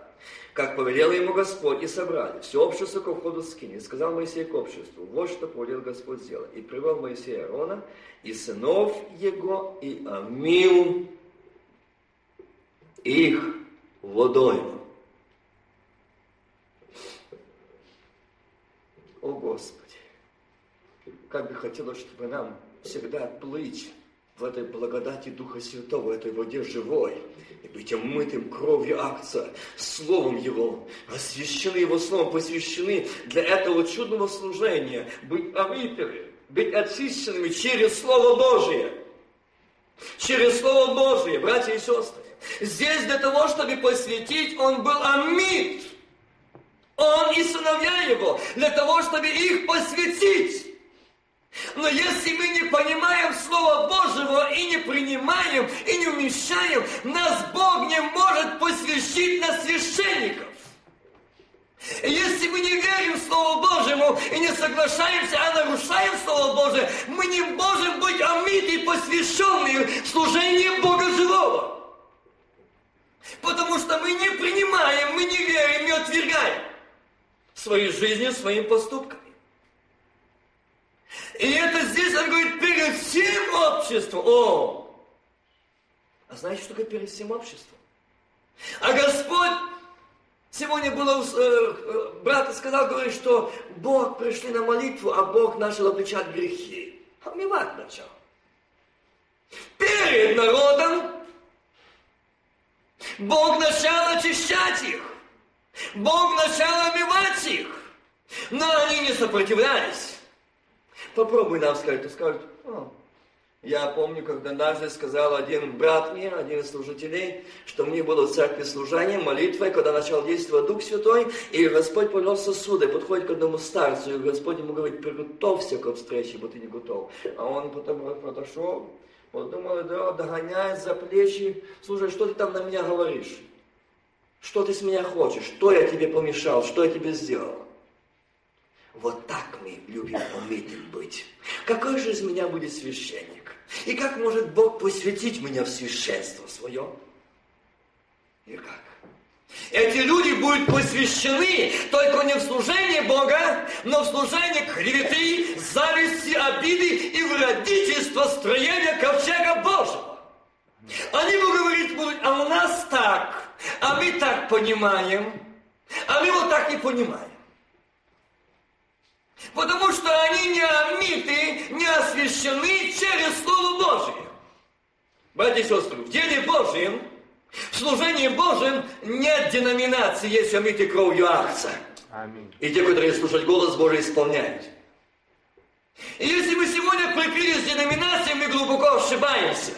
как повелел ему Господь, и собрали все общество к входу скини. И сказал Моисей к обществу, вот что повелел Господь сделать. И привел Моисей Аарона, и сынов его, и омил их водою. О Господи, как бы хотелось, чтобы нам всегда плыть в этой благодати Духа Святого, этой воде живой, и быть омытым кровью акция, Словом Его, освящены Его Словом, посвящены для этого чудного служения, быть омытыми, быть очищенными через Слово Божие. Через Слово Божие, братья и сестры. Здесь для того, чтобы посвятить, он был омит. Он и сыновья его, для того, чтобы их посвятить. Но если мы не понимаем Слова Божьего и не принимаем, и не умещаем, нас Бог не может посвящить на священников. Если мы не верим Слову Божьему и не соглашаемся, а нарушаем Слово Божие, мы не можем быть омиты и посвященные в служение Бога живого. Потому что мы не принимаем, мы не верим, не отвергаем своей жизнью, своим поступками. И это здесь, он говорит, перед всем обществом. О! А знаете, что такое перед всем обществом? А Господь Сегодня было, э, э, брат сказал, говорит, что Бог пришли на молитву, а Бог начал обличать грехи. Омивать начал. Перед народом Бог начал очищать их. Бог начал омивать их. Но они не сопротивлялись. Попробуй нам сказать, ты скажешь, О, я помню, когда однажды сказал один брат мне, один из служителей, что мне было в церкви служение, молитвой, когда начал действовать Дух Святой, и Господь повел сосуды, подходит к одному старцу, и Господь ему говорит, приготовься к встрече, бо ты не готов. А он потом подошел, подумал, да, догоняет за плечи, слушай, что ты там на меня говоришь? Что ты с меня хочешь? Что я тебе помешал? Что я тебе сделал? Вот так мы любим умеем быть. Какой же из меня будет священник? И как может Бог посвятить меня в священство свое? Как? Эти люди будут посвящены только не в служение Бога, но в служение клеветы, зависти, обиды и вредительства строения ковчега Божьего. Они будут говорить будут, а у нас так, а мы так понимаем, а мы вот так не понимаем. Потому что они не омиты, не освящены через Слово Божие. Братья и сестры, в деле Божьем, в служении Божьем нет деноминации, есть омиты кровью. Аминь. И те, которые слушают голос Божий, исполняют. И если мы сегодня прикрылись деноминацией, мы глубоко ошибаемся.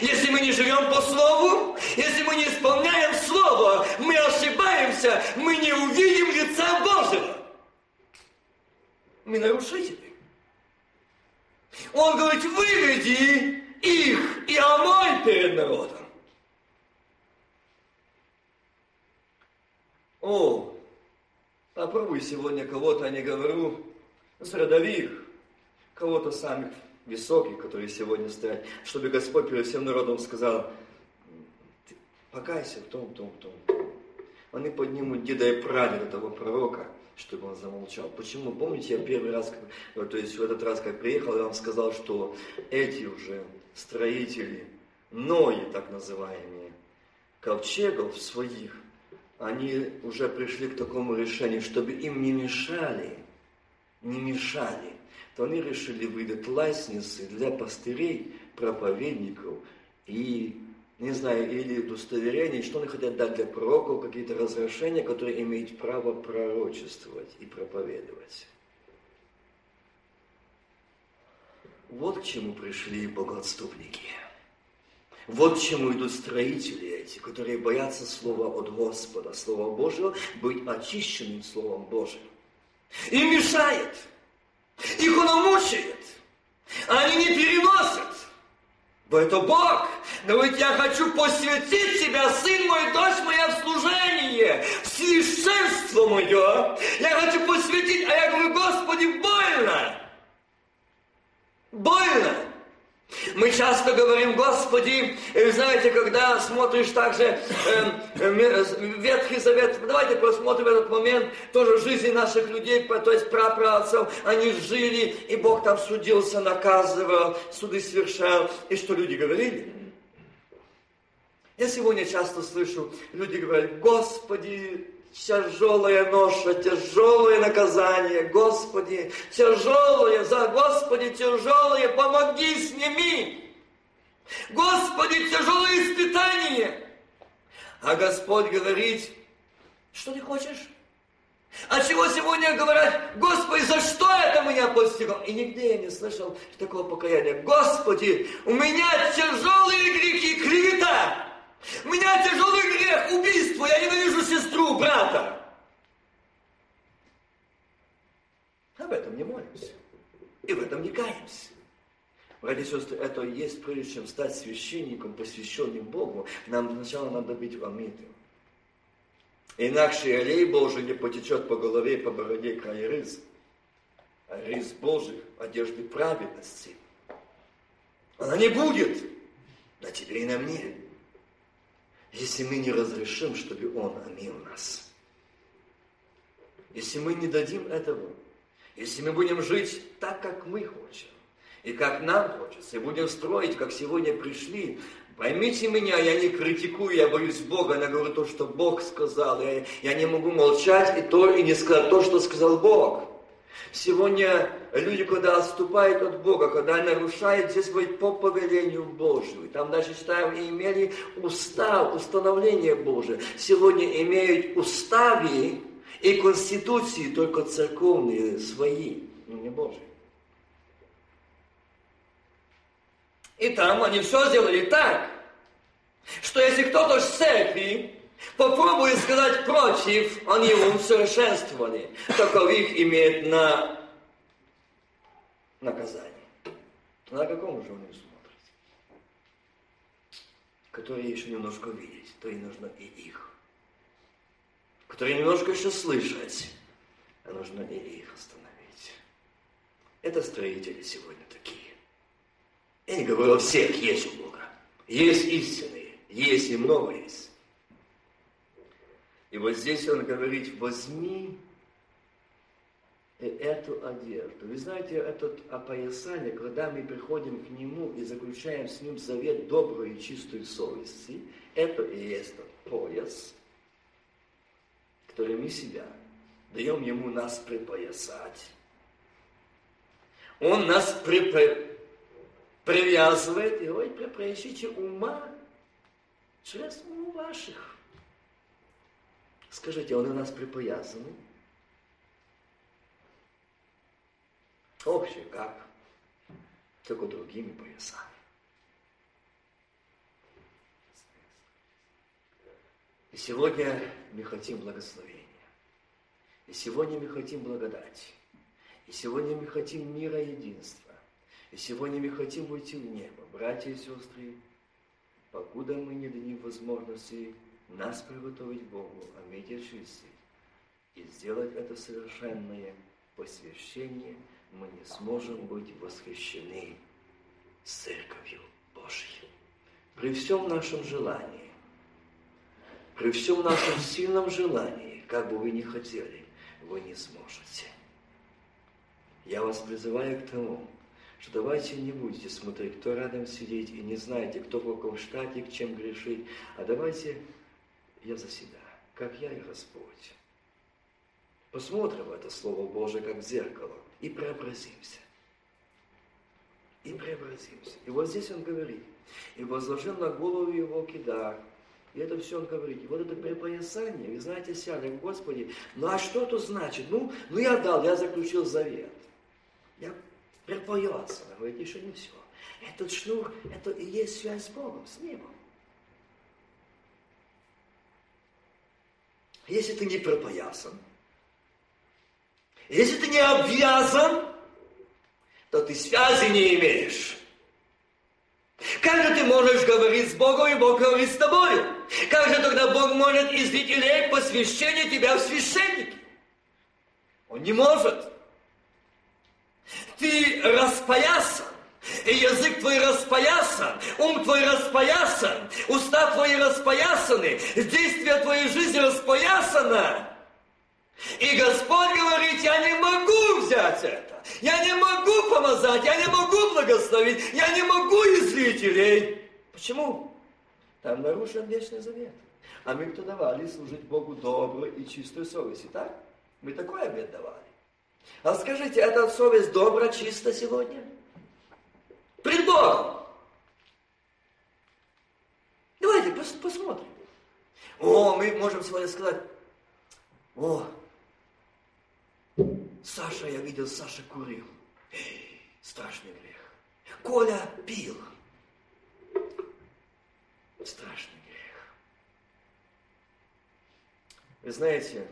Если мы не живем по Слову, если мы не исполняем Слово, мы ошибаемся, мы не увидим лица Божьего мы нарушители. Он говорит, выведи их и омой перед народом. О, попробуй сегодня кого-то, не говорю, с родовых, кого-то самых высоких, которые сегодня стоят, чтобы Господь перед всем народом сказал, покайся в том, том, том, том. Они поднимут деда и прадеда того пророка – чтобы он замолчал. Почему? Помните, я первый раз, то есть в этот раз, как приехал, я вам сказал, что эти уже строители, нои так называемые, ковчегов своих, они уже пришли к такому решению, чтобы им не мешали, не мешали, то они решили выдать лестницы для пастырей, проповедников и не знаю, или удостоверение, что они хотят дать для пророков, какие-то разрешения, которые имеют право пророчествовать и проповедовать. Вот к чему пришли богоотступники. Вот к чему идут строители эти, которые боятся слова от Господа, слова Божьего, быть очищенным Словом Божьим. Им мешает. Их оно мучает. Они не переносят. Бо это Бог. Говорит, я хочу посвятить тебя, сын мой, дочь моя, в служение, в священство мое. Я хочу посвятить, а я говорю, Господи, больно. Больно. Мы часто говорим, Господи, и знаете, когда смотришь также э, э, Ветхий Завет, давайте посмотрим этот момент, тоже жизни наших людей, то есть прапраотцев, они жили, и Бог там судился, наказывал, суды совершал, и что люди говорили? Я сегодня часто слышу, люди говорят, Господи, тяжелая ноша, тяжелое наказание, Господи, тяжелое, за Господи, тяжелое, помоги, сними. Господи, тяжелое испытание. А Господь говорит, что ты хочешь? А чего сегодня говорят, Господи, за что это меня постигло? И нигде я не слышал такого покаяния. Господи, у меня тяжелые грехи, клевета. У меня тяжелый грех, убийство, я ненавижу сестру, брата. Об этом не молимся. И в этом не каемся. Братья и сестры, это и есть, прежде чем стать священником, посвященным Богу, нам сначала надо быть омитым. Иначе олей Божий не потечет по голове и по бороде край рыз. А рыз Божий, одежды праведности. Она не будет на тебе и на мне если мы не разрешим, чтобы Он омил нас. Если мы не дадим этого, если мы будем жить так, как мы хотим, и как нам хочется, и будем строить, как сегодня пришли, поймите меня, я не критикую, я боюсь Бога, я говорю то, что Бог сказал, я, я не могу молчать и, то, и не сказать то, что сказал Бог. Сегодня люди, когда отступают от Бога, когда нарушают, здесь говорит по повелению Божию. Там даже читаем, и имели устав, установление Божие. Сегодня имеют уставы и конституции только церковные свои, но не Божьи. И там они все сделали так, что если кто-то с церкви Попробуй сказать против, они усовершенствованы. Таковых имеет на наказание. На каком же он смотрит? Которые еще немножко видеть, то и нужно и их. которые немножко еще слышать, а нужно и их остановить. Это строители сегодня такие. Я не говорю о всех, есть у Бога. Есть истинные, есть и много есть. И вот здесь он говорит, возьми эту одежду. Вы знаете, это опоясание, когда мы приходим к Нему и заключаем с Ним завет доброй и чистой совести, это и есть тот пояс, который мы себя даем Ему нас припоясать. Он нас припо... привязывает и говорит, приобретите ума через ум ваших. Скажите, он у нас припоясанный? Общее как? Только другими поясами. И сегодня мы хотим благословения. И сегодня мы хотим благодати. И сегодня мы хотим мира и единства. И сегодня мы хотим уйти в небо. Братья и сестры, покуда мы не дадим возможности нас приготовить Богу, а мы и сделать это совершенное посвящение – мы не сможем быть восхищены Церковью Божьей. При всем нашем желании, при всем нашем сильном желании, как бы вы ни хотели, вы не сможете. Я вас призываю к тому, что давайте не будете смотреть, кто рядом сидит, и не знаете, кто в каком штате, к чем грешит, а давайте я за себя, как я и Господь. Посмотрим это Слово Божие, как в зеркало и преобразимся. И преобразимся. И вот здесь он говорит, и возложил на голову его кидар. И это все он говорит. И вот это припоясание, вы знаете, сяли, Господи, ну а что это значит? Ну, ну я дал, я заключил завет. Я припоясан. Он говорит, еще не все. Этот шнур, это и есть связь с Богом, с небом. Если ты не припоясан, если ты не обвязан, то ты связи не имеешь. Как же ты можешь говорить с Богом, и Бог говорит с тобой? Как же тогда Бог может из зрителей посвящения тебя в священники? Он не может. Ты распоясан, и язык твой распоясан, ум твой распоясан, уста твои распоясаны, действие твоей жизни распоясано. И Господь говорит, я не могу взять это. Я не могу помазать, я не могу благословить, я не могу излителей. Почему? Там нарушен вечный завет. А мы кто давали служить Богу доброй и чистой совести, так? Мы такой обед давали. А скажите, эта совесть добра, чиста сегодня? Пред Богом. Давайте пос посмотрим. О, мы можем сегодня сказать, о, Саша, я видел, Саша курил. Страшный грех. Коля пил. Страшный грех. Вы знаете,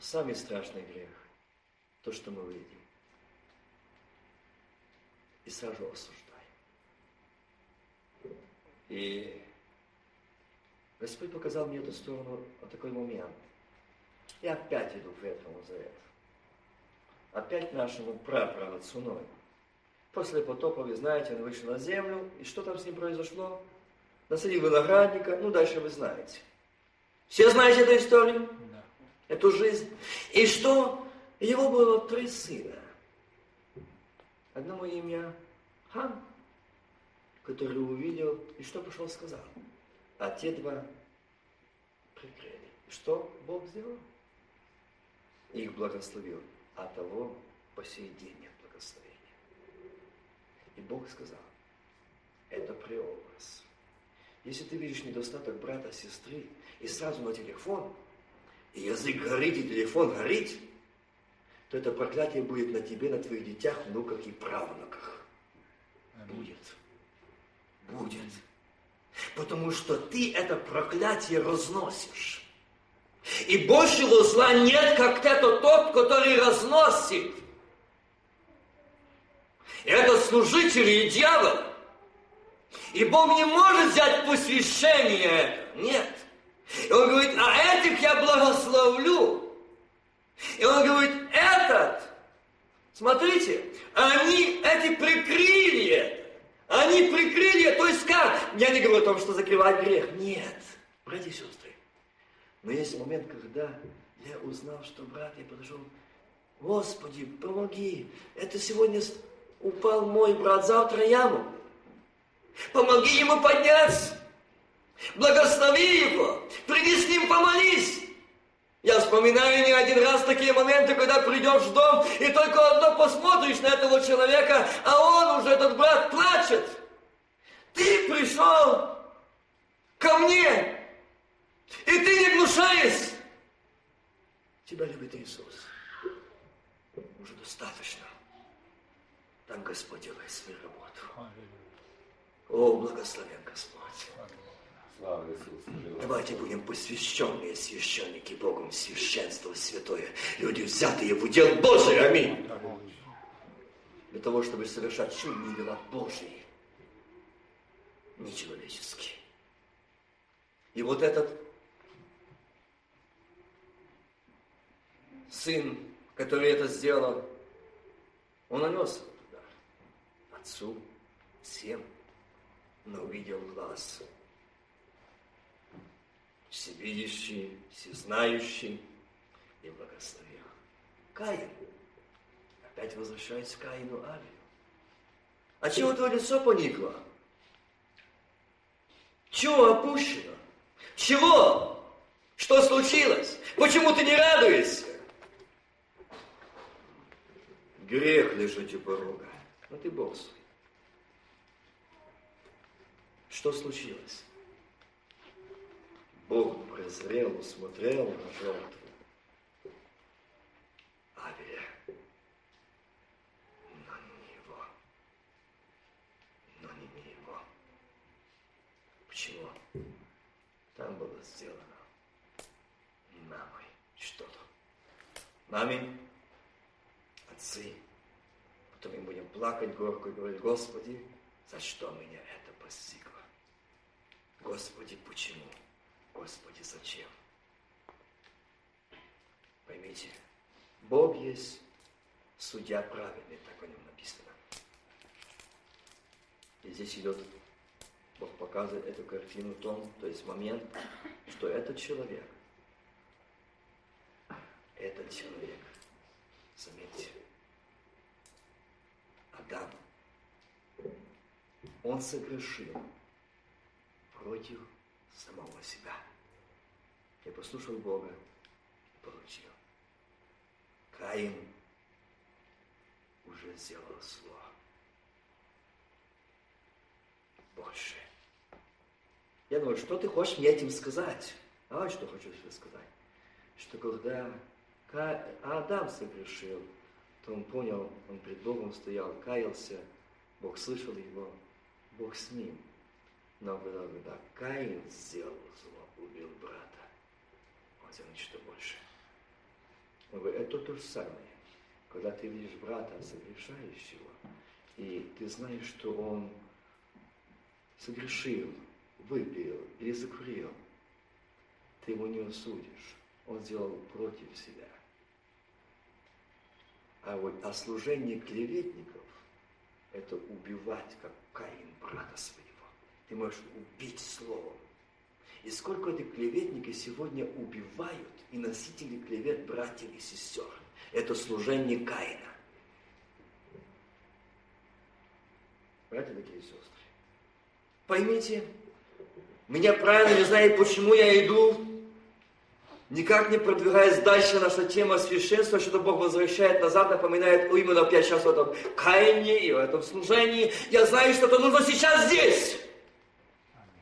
самый страшный грех – то, что мы видим. И сразу осуждаем. И Господь показал мне эту сторону, вот такой момент – и опять иду к Ветхому Завету. Опять нашему прапрацуной. После потопа, вы знаете, он вышел на землю, и что там с ним произошло? Насадил виноградника, ну дальше вы знаете. Все знаете эту историю? Да. Эту жизнь. И что? Его было три сына. Одному имя Хан, который увидел, и что пошел сказал. А те два прикрыли. Что Бог сделал? Их благословил, а того по сей день нет благословения. И Бог сказал, это преобраз. Если ты видишь недостаток брата, сестры, и сразу на телефон, и язык горит, и телефон горит, то это проклятие будет на тебе, на твоих детях, внуках и правнуках. Будет. Будет. Потому что ты это проклятие разносишь. И большего зла нет, как это тот, который разносит. Это служители и дьявол. И Бог не может взять посвящение. Нет. И он говорит, а этих я благословлю. И он говорит, этот, смотрите, они, эти прикрыли это. Они прикрыли, то есть как? Я не говорю о том, что закрывать грех. Нет, братья и сестры. Но есть момент, когда я узнал, что брат, я подошел, Господи, помоги. Это сегодня упал мой брат, завтра я могу. Помоги ему подняться. Благослови его. Приди с ним помолись. Я вспоминаю не один раз такие моменты, когда придешь в дом, и только одно посмотришь на этого человека, а он уже, этот брат, плачет. Ты пришел ко мне, и ты не гнушаешься. Тебя любит Иисус. Уже достаточно. Там Господь делает свою работу. О, благословен Господь. Слава Иисусу. Давайте будем посвященные священники Богом, священство святое. Люди, взятые в удел Божий. Аминь. Для того, чтобы совершать чудные дела Божьи, нечеловеческие. И вот этот сын, который это сделал, он нанес туда. Отцу, всем, но увидел глаз всевидящий, всезнающий и благословил. Каин. Опять возвращается к Каину Авелю. А чего твое лицо поникло? Чего опущено? Чего? Что случилось? Почему ты не радуешься? Грех лежит у порога. Ну ты Бог свой. Что случилось? Бог презрел, усмотрел на жертву но его, но. Почему? Там было сделано мамой что-то. Маме, отцы, потом мы будем плакать горько и говорить, Господи, за что меня это постигло? Господи, почему? Господи, зачем? Поймите, Бог есть судья праведный, так о нем написано. И здесь идет, Бог показывает эту картину том, то есть момент, что этот человек, этот человек, заметьте, Адам, он согрешил против самого себя. Я послушал Бога и получил. Каин уже сделал зло. Больше. Я думаю, что ты хочешь мне этим сказать? А что хочу тебе сказать? Что когда Адам согрешил, то он понял, он пред Богом стоял, каялся, Бог слышал его, Бог с ним – но когда Каин сделал зло, убил брата, он сделал нечто больше. Он говорит, это то же самое. Когда ты видишь брата согрешающего, и ты знаешь, что он согрешил, выпил или закурил, ты его не осудишь. Он сделал против себя. А вот а служение клеветников – это убивать, как Каин, брата своего. Ты можешь убить словом. И сколько эти клеветники сегодня убивают и носители клевет братьев и сестер. Это служение Каина. Братья такие сестры. Поймите, меня правильно не знает, почему я иду, никак не продвигаясь дальше наша тема священства, что Бог возвращает назад, напоминает именно опять сейчас в этом каянии и в этом служении. Я знаю, что это нужно сейчас здесь.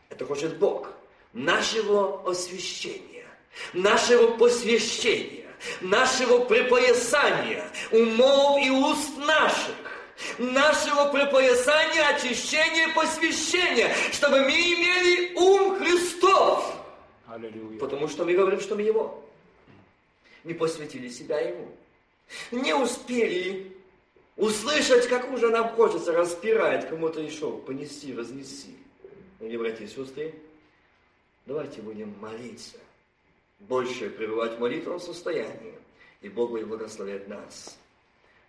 Это хочет Бог. Нашего освящения, нашего посвящения, нашего припоясания умов и уст наших, нашего припоясания, очищения, посвящения, чтобы мы имели ум Христов. Аллилуйя. Потому что мы говорим, что мы Его. Не посвятили себя Ему. Не успели услышать, как уже нам хочется распирать кому-то еще, понести, разнести. Дорогие братья и сестры, Давайте будем молиться. Больше пребывать в молитвенном состоянии. И Бог будет благословить нас.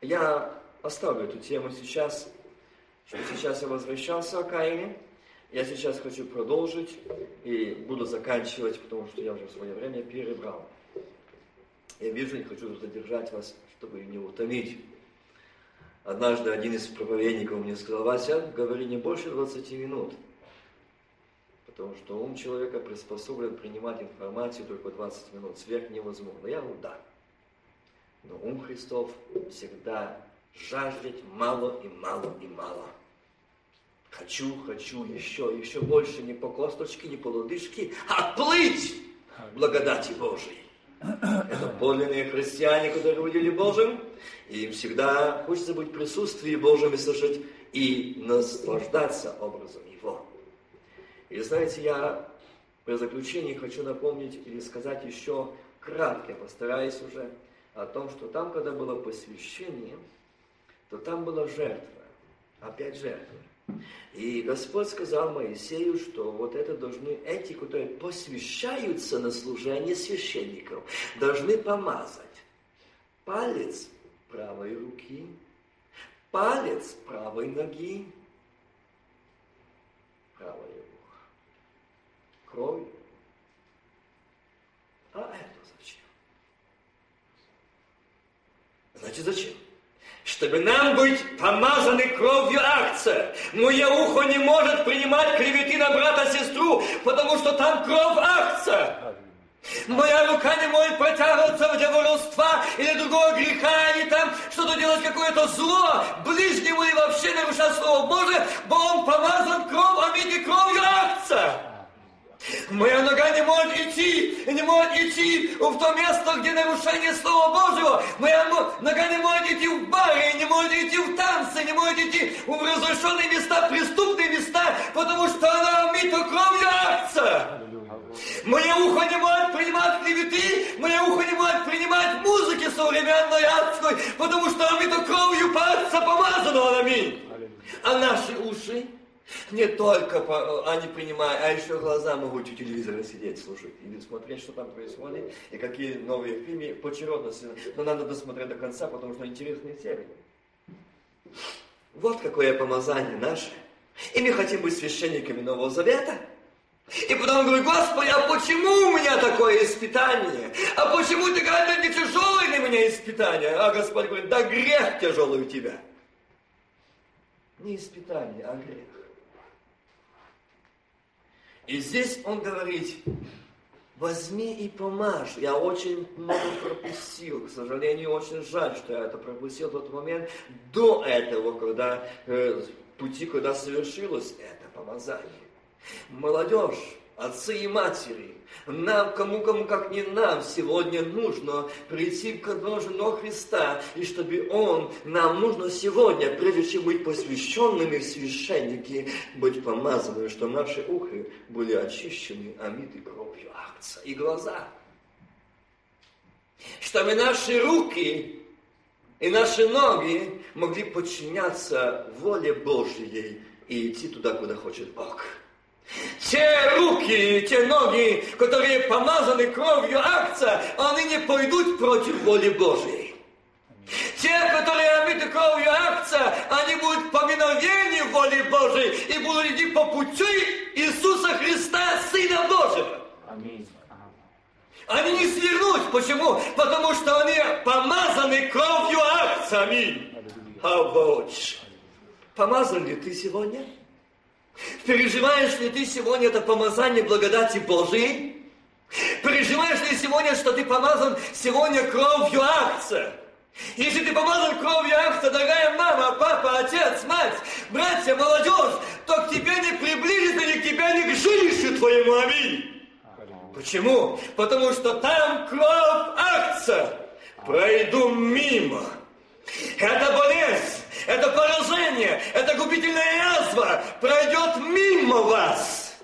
Я оставлю эту тему сейчас, что сейчас я возвращался о Каине. Я сейчас хочу продолжить и буду заканчивать, потому что я уже свое время перебрал. Я вижу, не хочу задержать вас, чтобы не утомить. Однажды один из проповедников мне сказал, Вася, говори не больше 20 минут, потому что ум человека приспособлен принимать информацию только 20 минут, сверх невозможно. Я говорю, да. Но ум Христов всегда жаждет мало и мало и мало. Хочу, хочу еще, еще больше, не по косточке, не по лодыжке, а плыть благодати Божией. Это подлинные христиане, которые увидели Божьим, и им всегда хочется быть в присутствии Божьем и слышать и наслаждаться образом Его. И знаете, я при заключении хочу напомнить или сказать еще кратко, постараюсь уже, о том, что там, когда было посвящение, то там была жертва, опять жертва. И Господь сказал Моисею, что вот это должны, эти, которые посвящаются на служение священников, должны помазать палец правой руки, палец правой ноги, правое ухо, кровью. А это зачем? Значит, зачем? Чтобы нам быть помазаны кровью акция. Мое ухо не может принимать клеветы на брата-сестру, потому что там кровь акция. Моя рука не может протягиваться в воровства или другого греха, или там что-то делать, какое-то зло ближнему и вообще нарушать Слово Божие, бо он помазан кровь, и кровью акция. Моя нога не может идти, не может идти в то место, где нарушение Слова Божьего. Моя нога не может идти в бары, не может идти в танцы, не может идти в разрушенные места, преступные места, потому что она омита кровью акция. Мое ухо не может принимать клеветы, мое ухо не может принимать музыки современной адской, потому что омита кровью пальца помазанного, аминь. А наши уши не только по, они принимают, а еще глаза могут у телевизора сидеть, слушать, или смотреть, что там происходит, и какие новые фильмы, поочередности. Но надо досмотреть до конца, потому что интересные серии. Вот какое помазание наше. И мы хотим быть священниками Нового Завета. И потом говорю, Господи, а почему у меня такое испытание? А почему ты говоришь, не тяжелое на меня испытание? А Господь говорит, да грех тяжелый у тебя. Не испытание, а грех. И здесь он говорит, возьми и помажь. Я очень много пропустил. К сожалению, очень жаль, что я это пропустил в тот момент до этого, когда э, пути, когда совершилось это помазание. Молодежь, отцы и матери, нам, кому-кому, как не нам, сегодня нужно прийти к одному Христа, и чтобы Он, нам нужно сегодня, прежде чем быть посвященными в священники, быть помазанными, что наши ухи были очищены, омиты кровью акция и глаза. Чтобы наши руки и наши ноги могли подчиняться воле Божьей и идти туда, куда хочет Бог. Те руки, те ноги, которые помазаны кровью акция, они не пойдут против воли Божьей. Те, которые омиты кровью акция, они будут по мгновению воли Божьей и будут идти по пути Иисуса Христа, Сына Божьего. Аминь. Они не свернут. Почему? Потому что они помазаны кровью акция. Аминь. А Помазан ли ты сегодня? Переживаешь ли ты сегодня это помазание благодати Божией? Переживаешь ли сегодня, что ты помазан сегодня кровью акция? Если ты помазан кровью акция, дорогая мама, папа, отец, мать, братья, молодежь, то к тебе не приблизится ни к тебе, ни к жилищу твоему. Аминь. Почему? Потому что там кровь акция. Пройду мимо. Это болезнь, это поражение, это губительная язва пройдет мимо вас.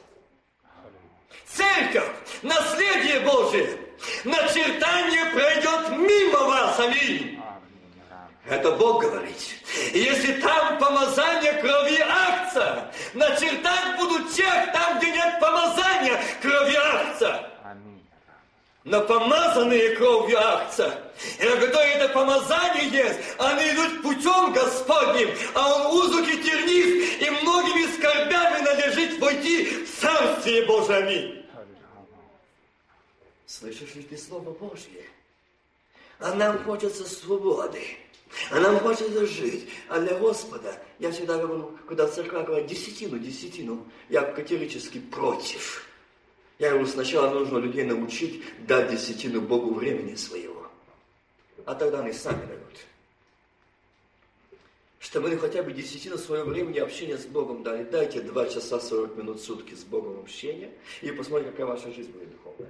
Церковь, наследие Божие, начертание пройдет мимо вас. Аминь. Это Бог говорит. Если там помазание крови акция, начертать будут тех там, где нет помазания крови акция на помазанные кровью акция. И на которые это помазание есть, они идут путем Господним, а он узок и тернист, и многими скорбями надлежит войти в Царствие Божие. Слышишь ли ты Слово Божье? А нам хочется свободы. А нам хочется жить. А для Господа, я всегда говорю, когда церковь говорит десятину, десятину, я категорически против. Я говорю, сначала нужно людей научить дать десятину Богу времени своего. А тогда они сами дадут. Чтобы мы хотя бы десятину своего времени общения с Богом дали. Дайте два часа 40 минут в сутки с Богом общения и посмотрите, какая ваша жизнь будет духовная.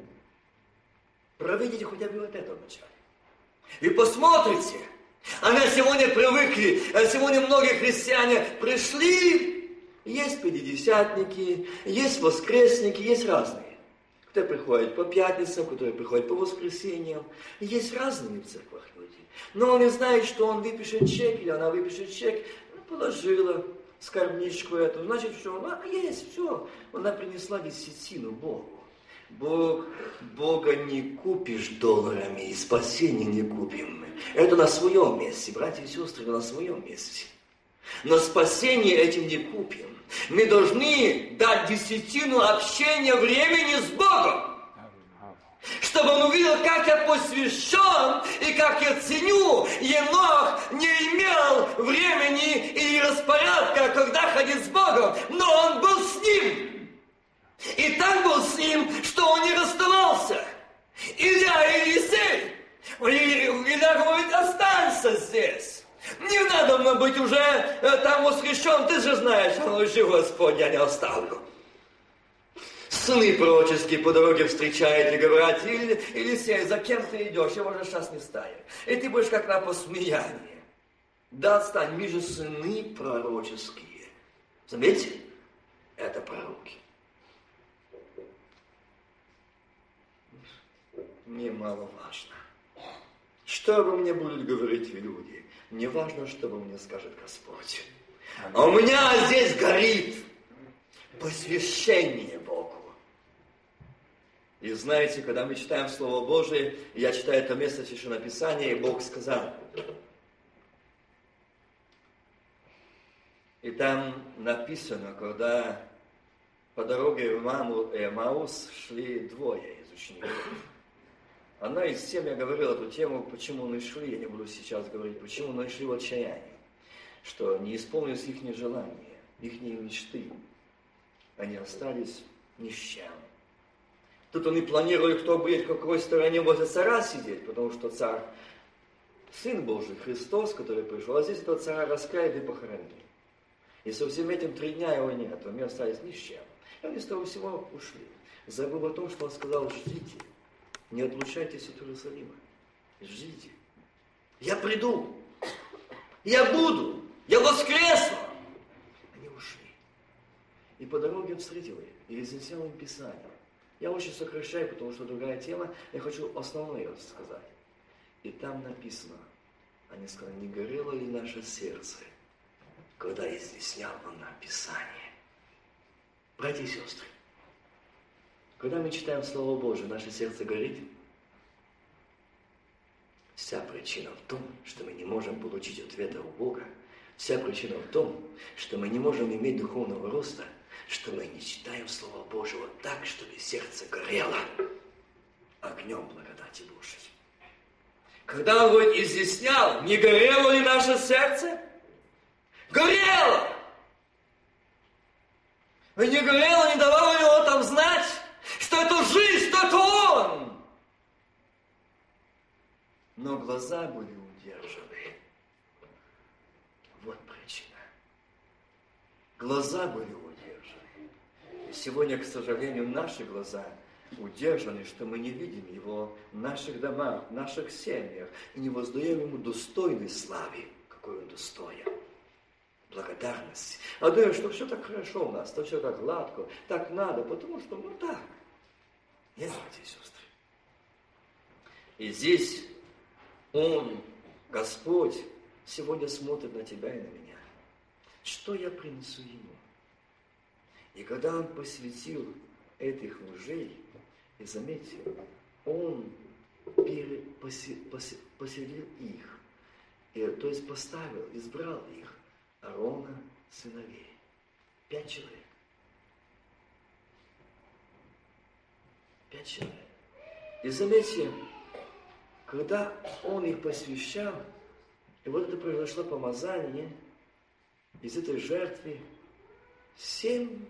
Проведите хотя бы вот это вначале. И посмотрите. А на сегодня привыкли, а сегодня многие христиане пришли, есть пятидесятники, есть воскресники, есть разные кто приходит по пятницам, кто приходит по воскресеньям. Есть разные в церквах люди. Но он не знает, что он выпишет чек, или она выпишет чек, ну, положила скарбничку эту, значит, что она есть, все. Она принесла десятину Богу. Бог, Бога не купишь долларами, и спасение не купим. Это на своем месте, братья и сестры, на своем месте. Но спасение этим не купим. Мы должны дать десятину общения времени с Богом. Чтобы он увидел, как я посвящен и как я ценю. Енох не имел времени и распорядка, когда ходить с Богом, но он был с ним. И так был с ним, что он не расставался. Илья и Елисей. Илья говорит, останься здесь. Не надо мне быть уже э, там восхищен, ты же знаешь, оно жив Господь, я не оставлю. Сыны пророческие по дороге встречают и говорят, или, Елисей, за кем ты идешь, его же сейчас не станет. И ты будешь как на посмеяние. Да отстань, мы же сыны пророческие. Заметьте, это пророки. Мне мало важно. Что обо мне будут говорить люди? Не важно, что обо мне скажет Господь. А у меня здесь горит посвящение Богу. И знаете, когда мы читаем Слово Божие, я читаю это место Священнописания, и Бог сказал. И там написано, когда по дороге в Маус шли двое из учеников. Одна из тем, я говорил эту тему, почему нашли, я не буду сейчас говорить, почему нашли в отчаянии, что не исполнились их желания, их мечты. Они остались ни с чем. Тут они планировали, кто будет в какой стороне возле царя сидеть, потому что царь Сын Божий, Христос, который пришел, а здесь этого царя раскаяли и похоронили. И со всем этим три дня его нет, они остались ни с чем. И они с того всего ушли. Забыл о том, что он сказал, ждите, не отлучайтесь от Иерусалима. Ждите. Я приду. Я буду. Я воскресну. Они ушли. И по дороге он встретил их и разъяснял им Писание. Я очень сокращаю, потому что другая тема. Я хочу основное сказать. И там написано, они сказали, не горело ли наше сердце, когда изъяснял он нам Писание. Братья и сестры, когда мы читаем Слово Божие, наше сердце горит. Вся причина в том, что мы не можем получить ответа у Бога. Вся причина в том, что мы не можем иметь духовного роста, что мы не читаем Слово Божьего так, чтобы сердце горело огнем благодати Божьей. Когда он изъяснял, не горело ли наше сердце? Горело! И не горело, не давало его там знать, что это жизнь, что это Он. Но глаза были удержаны. Вот причина. Глаза были удержаны. И сегодня, к сожалению, наши глаза удержаны, что мы не видим Его в наших домах, в наших семьях, и не воздаем Ему достойной славе, какой Он достоин благодарность. А думаю, что все так хорошо у нас, то все так гладко, так надо, потому что ну так. Нет, братья и сестры. И здесь Он, Господь, сегодня смотрит на тебя и на меня. Что я принесу Ему? И когда Он посвятил этих мужей, и заметьте, Он поселил их, и, то есть поставил, избрал их, Аарона, сыновей. Пять человек. Пять человек. И заметьте, когда он их посвящал, и вот это произошло помазание, из этой жертвы семь